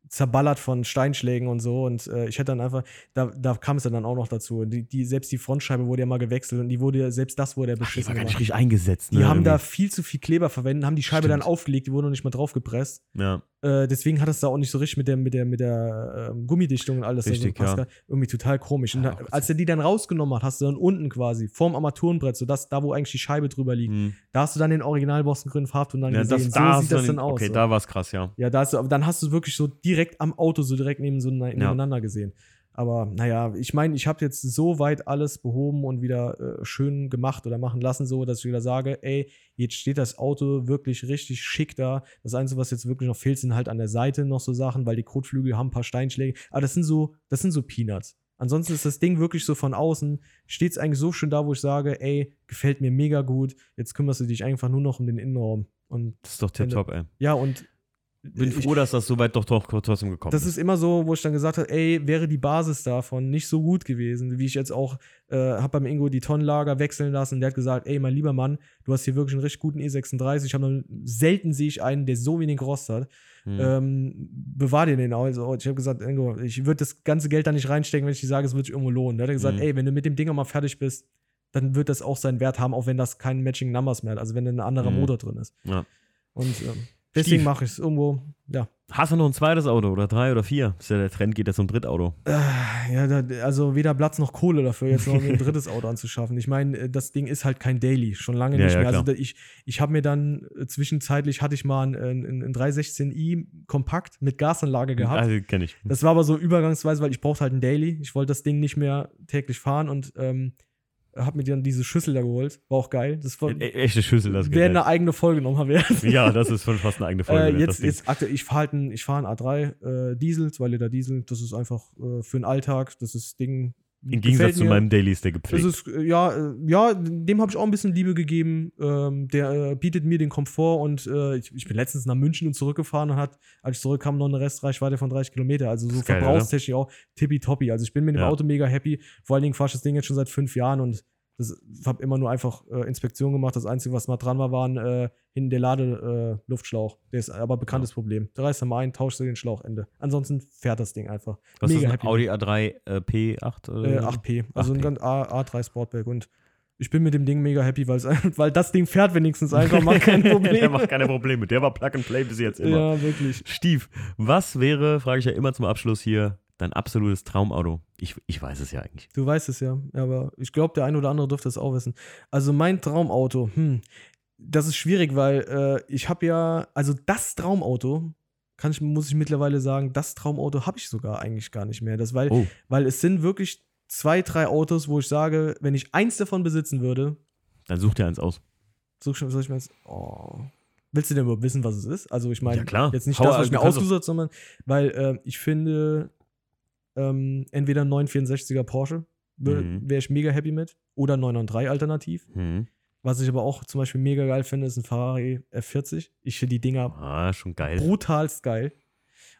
zerballert von Steinschlägen und so und äh, ich hätte dann einfach, da, da kam es ja dann auch noch dazu. Die, die, selbst die Frontscheibe wurde ja mal gewechselt und die wurde ja, selbst das wurde ja Ach, die beschissen. war gar nicht richtig eingesetzt. Die ne, haben da irgendwie. viel zu viel Kleber verwendet, haben die Scheibe Stimmt. dann aufgelegt, die wurde noch nicht mal draufgepresst. Ja. Äh, deswegen hat es da auch nicht so richtig mit der, mit der, mit der ähm, Gummidichtung und alles Richtig, gepasst. ja. Irgendwie total komisch. Und Ja, sei als er die dann rausgenommen hat, hast du dann unten quasi, vorm Armaturenbrett, so das, da wo eigentlich die Scheibe drüber liegt, Hm. da hast du dann den original Boston grünen Farbton dann ja gesehen. das, so da hast sieht das dann, aus. Okay, so. da war es krass, ja. Ja, da hast du, aber dann hast du wirklich so direkt am Auto, so direkt neben so ne- nebeneinander gesehen. Aber naja, ich meine, ich habe jetzt so weit alles behoben und wieder äh, schön gemacht oder machen lassen, so dass ich wieder sage, ey, jetzt steht das Auto wirklich richtig schick da. Das Einzige, was jetzt wirklich noch fehlt, sind halt an der Seite noch so Sachen, weil die Kotflügel haben ein paar Steinschläge. Aber das sind so, das sind so Peanuts. Ansonsten ist das Ding wirklich so von außen, steht es eigentlich so schön da, wo ich sage, ey, gefällt mir mega gut. Jetzt kümmerst du dich einfach nur noch um den Innenraum. Und Das ist doch tipptopp, ey. ja, und Bin ich- froh, dass das so weit doch, doch trotzdem gekommen das ist immer so, wo ich dann gesagt habe, ey, wäre die Basis davon nicht so gut gewesen, wie ich jetzt auch äh, habe beim Ingo die Tonnenlager wechseln lassen. Der hat gesagt, ey, mein lieber Mann, du hast hier wirklich einen richtig guten E36. Ich habe selten sehe ich einen, der so wenig Rost hat. Hm. Ähm, bewahr dir den also. Ich habe gesagt, Ingo, ich würde das ganze Geld da nicht reinstecken, wenn ich dir sage, es wird sich irgendwo lohnen. Da hat er gesagt, Mhm. ey, wenn du mit dem Ding auch mal fertig bist, dann wird das auch seinen Wert haben, auch wenn das kein Matching Numbers mehr hat, also wenn da ein anderer Mhm. Motor drin ist. Ja. Und ähm, Deswegen mache ich es irgendwo, ja. Hast du noch ein zweites Auto oder drei oder vier? Ist ja der Trend, geht jetzt zum Drittauto. Äh, ja, also weder Platz noch Kohle dafür, jetzt noch ein drittes Auto anzuschaffen. Ich meine, äh, das Ding ist halt kein Daily, schon lange Ja, nicht ja, mehr. Also klar. da, ich, ich habe mir dann äh, zwischenzeitlich hatte ich mal einen, einen, einen 316i kompakt mit Gasanlage gehabt. Also kenne ich. Das war aber so übergangsweise, weil ich brauchte halt ein Daily. Ich wollte das Ding nicht mehr täglich fahren und ähm, habe mir dann diese Schüssel da geholt. War auch geil. Das war, E echte Schüssel, das wäre eine eigene Folge nochmal wert. Ja, das ist schon fast eine eigene Folge. Äh, jetzt, jetzt aktuell, ich fahre halt ein, ich fahr einen A3 äh, Diesel, 2 Liter Diesel. Das ist einfach äh, für den Alltag. Das ist Ding. Im Gegensatz zu meinem Daily ist der gepflegt. ist, äh, ja, äh, ja, dem habe ich auch ein bisschen Liebe gegeben. Ähm, der äh, bietet mir den Komfort und äh, ich, ich bin letztens nach München und zurückgefahren und hat, als ich zurückkam, noch eine Restreichweite von 30 Kilometer. Also so verbrauchstechnisch auch tippitoppi. Also ich bin mit dem Ja. Auto mega happy. Vor allen Dingen fahre ich das Ding jetzt schon seit fünf Jahren und habe immer nur einfach äh, Inspektion gemacht. Das Einzige, was mal dran war, waren äh, hinten der Lade äh. Der ist aber bekanntes Problem. Da reißt er mal ein, tauscht du den Schlauch, Ende. Ansonsten fährt das Ding einfach. Was ist mega das, ein. Audi A3 äh, P8? Oder? Äh, 8P. Also 8P. ein ganz A, A3 Sportback. Und ich bin mit dem Ding mega happy, weil das Ding fährt wenigstens einfach, macht kein der Problem. macht keine Probleme. Der war Plug and Play bis jetzt immer. ja, wirklich. Stief, was wäre, frage ich ja immer zum Abschluss hier, dein absolutes Traumauto? Ich, ich weiß es ja eigentlich. Du weißt es ja. Aber ich glaube, der ein oder andere dürfte es auch wissen. Also mein Traumauto, hm, das ist schwierig, weil äh, ich habe ja, also das Traumauto, kann ich, muss ich mittlerweile sagen, das Traumauto habe ich sogar eigentlich gar nicht mehr. Das, weil, Oh, weil es sind wirklich zwei, drei Autos, wo ich sage, wenn ich eins davon besitzen würde, dann such dir eins aus. Schon, soll ich mir jetzt. Oh. Willst du denn überhaupt wissen, was es ist? Also, ich meine, Ja, klar. jetzt nicht Hau- das, was ich du mir ausgesucht habe, sondern weil äh, ich finde, ähm, entweder 964er Porsche Mhm. wäre ich mega happy mit oder 993 alternativ. Hm. Was ich aber auch zum Beispiel mega geil finde, ist ein Ferrari F40. Ich finde die Dinger Ah, schon geil. brutalst geil.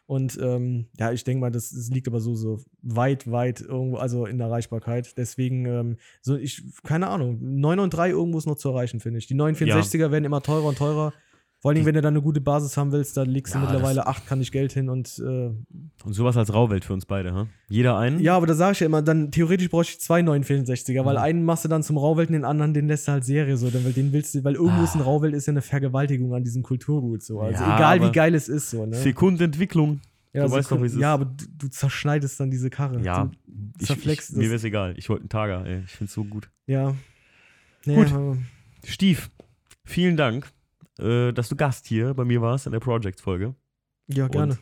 Und ähm, ja, ich denke mal, das, das liegt aber so, so weit, weit irgendwo, also in der Erreichbarkeit. Deswegen, ähm, so ich, keine Ahnung, 993 irgendwo ist noch zu erreichen, finde ich. Die 964er werden immer teurer und teurer. Vor allen Dingen, wenn du dann eine gute Basis haben willst, da legst du Ja, mittlerweile 8 kann ich Geld hin und äh, Und sowas als Rauwelt für uns beide, ha? Jeder einen? ja, aber da sage ich ja immer, dann theoretisch bräuchte ich zwei 964er, weil Mhm. einen machst du dann zum Rauwelt und den anderen, den lässt du halt Serie so, denn, weil den willst du, weil irgendwo ist ein Ah. Rauwelt ist ja eine Vergewaltigung an diesem Kulturgut so. Also Ja, egal wie geil es ist so, ne? Sekundenentwicklung. Ja, Du weißt doch, wie es ist. ja aber du, du zerschneidest dann diese Karre. Ja, Du, Ich, zerflext ich, mir das. wäre es egal. Ich wollte einen Tager, ey. Ich finde es so gut. ja. Gut. Ja, aber- Stief, vielen Dank, äh, dass du Gast hier bei mir warst in der Project-Folge. ja, gerne.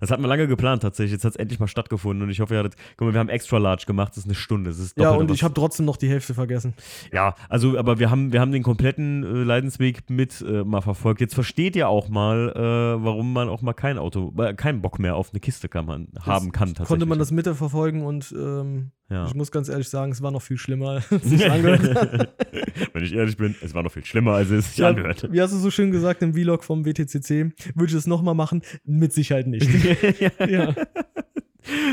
Das hat man lange geplant tatsächlich. Jetzt hat es endlich mal stattgefunden und ich hoffe, ihr hattet. Guck mal, wir haben extra large gemacht. Das ist eine Stunde. Das ist Ja, und ich habe trotzdem noch die Hälfte vergessen. Ja, also, aber wir haben, wir haben den kompletten äh, Leidensweg mit äh, mal verfolgt. Jetzt versteht ihr auch mal, äh, warum man auch mal kein Auto, äh, keinen Bock mehr auf eine Kiste kann man, haben kann tatsächlich. Konnte man das mitverfolgen und ähm, Ja. ich muss ganz ehrlich sagen, es war noch viel schlimmer, als sich angehört hat. Wenn ich ehrlich bin, es war noch viel schlimmer, als es sich Ja, anhört. Wie hast du so schön gesagt im Vlog vom WTCC? Würde ich es nochmal machen? Mit Sicherheit nicht. ja.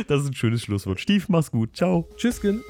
Das ist ein schönes Schlusswort. Stief, mach's gut. Ciao. Tschüss, Kind.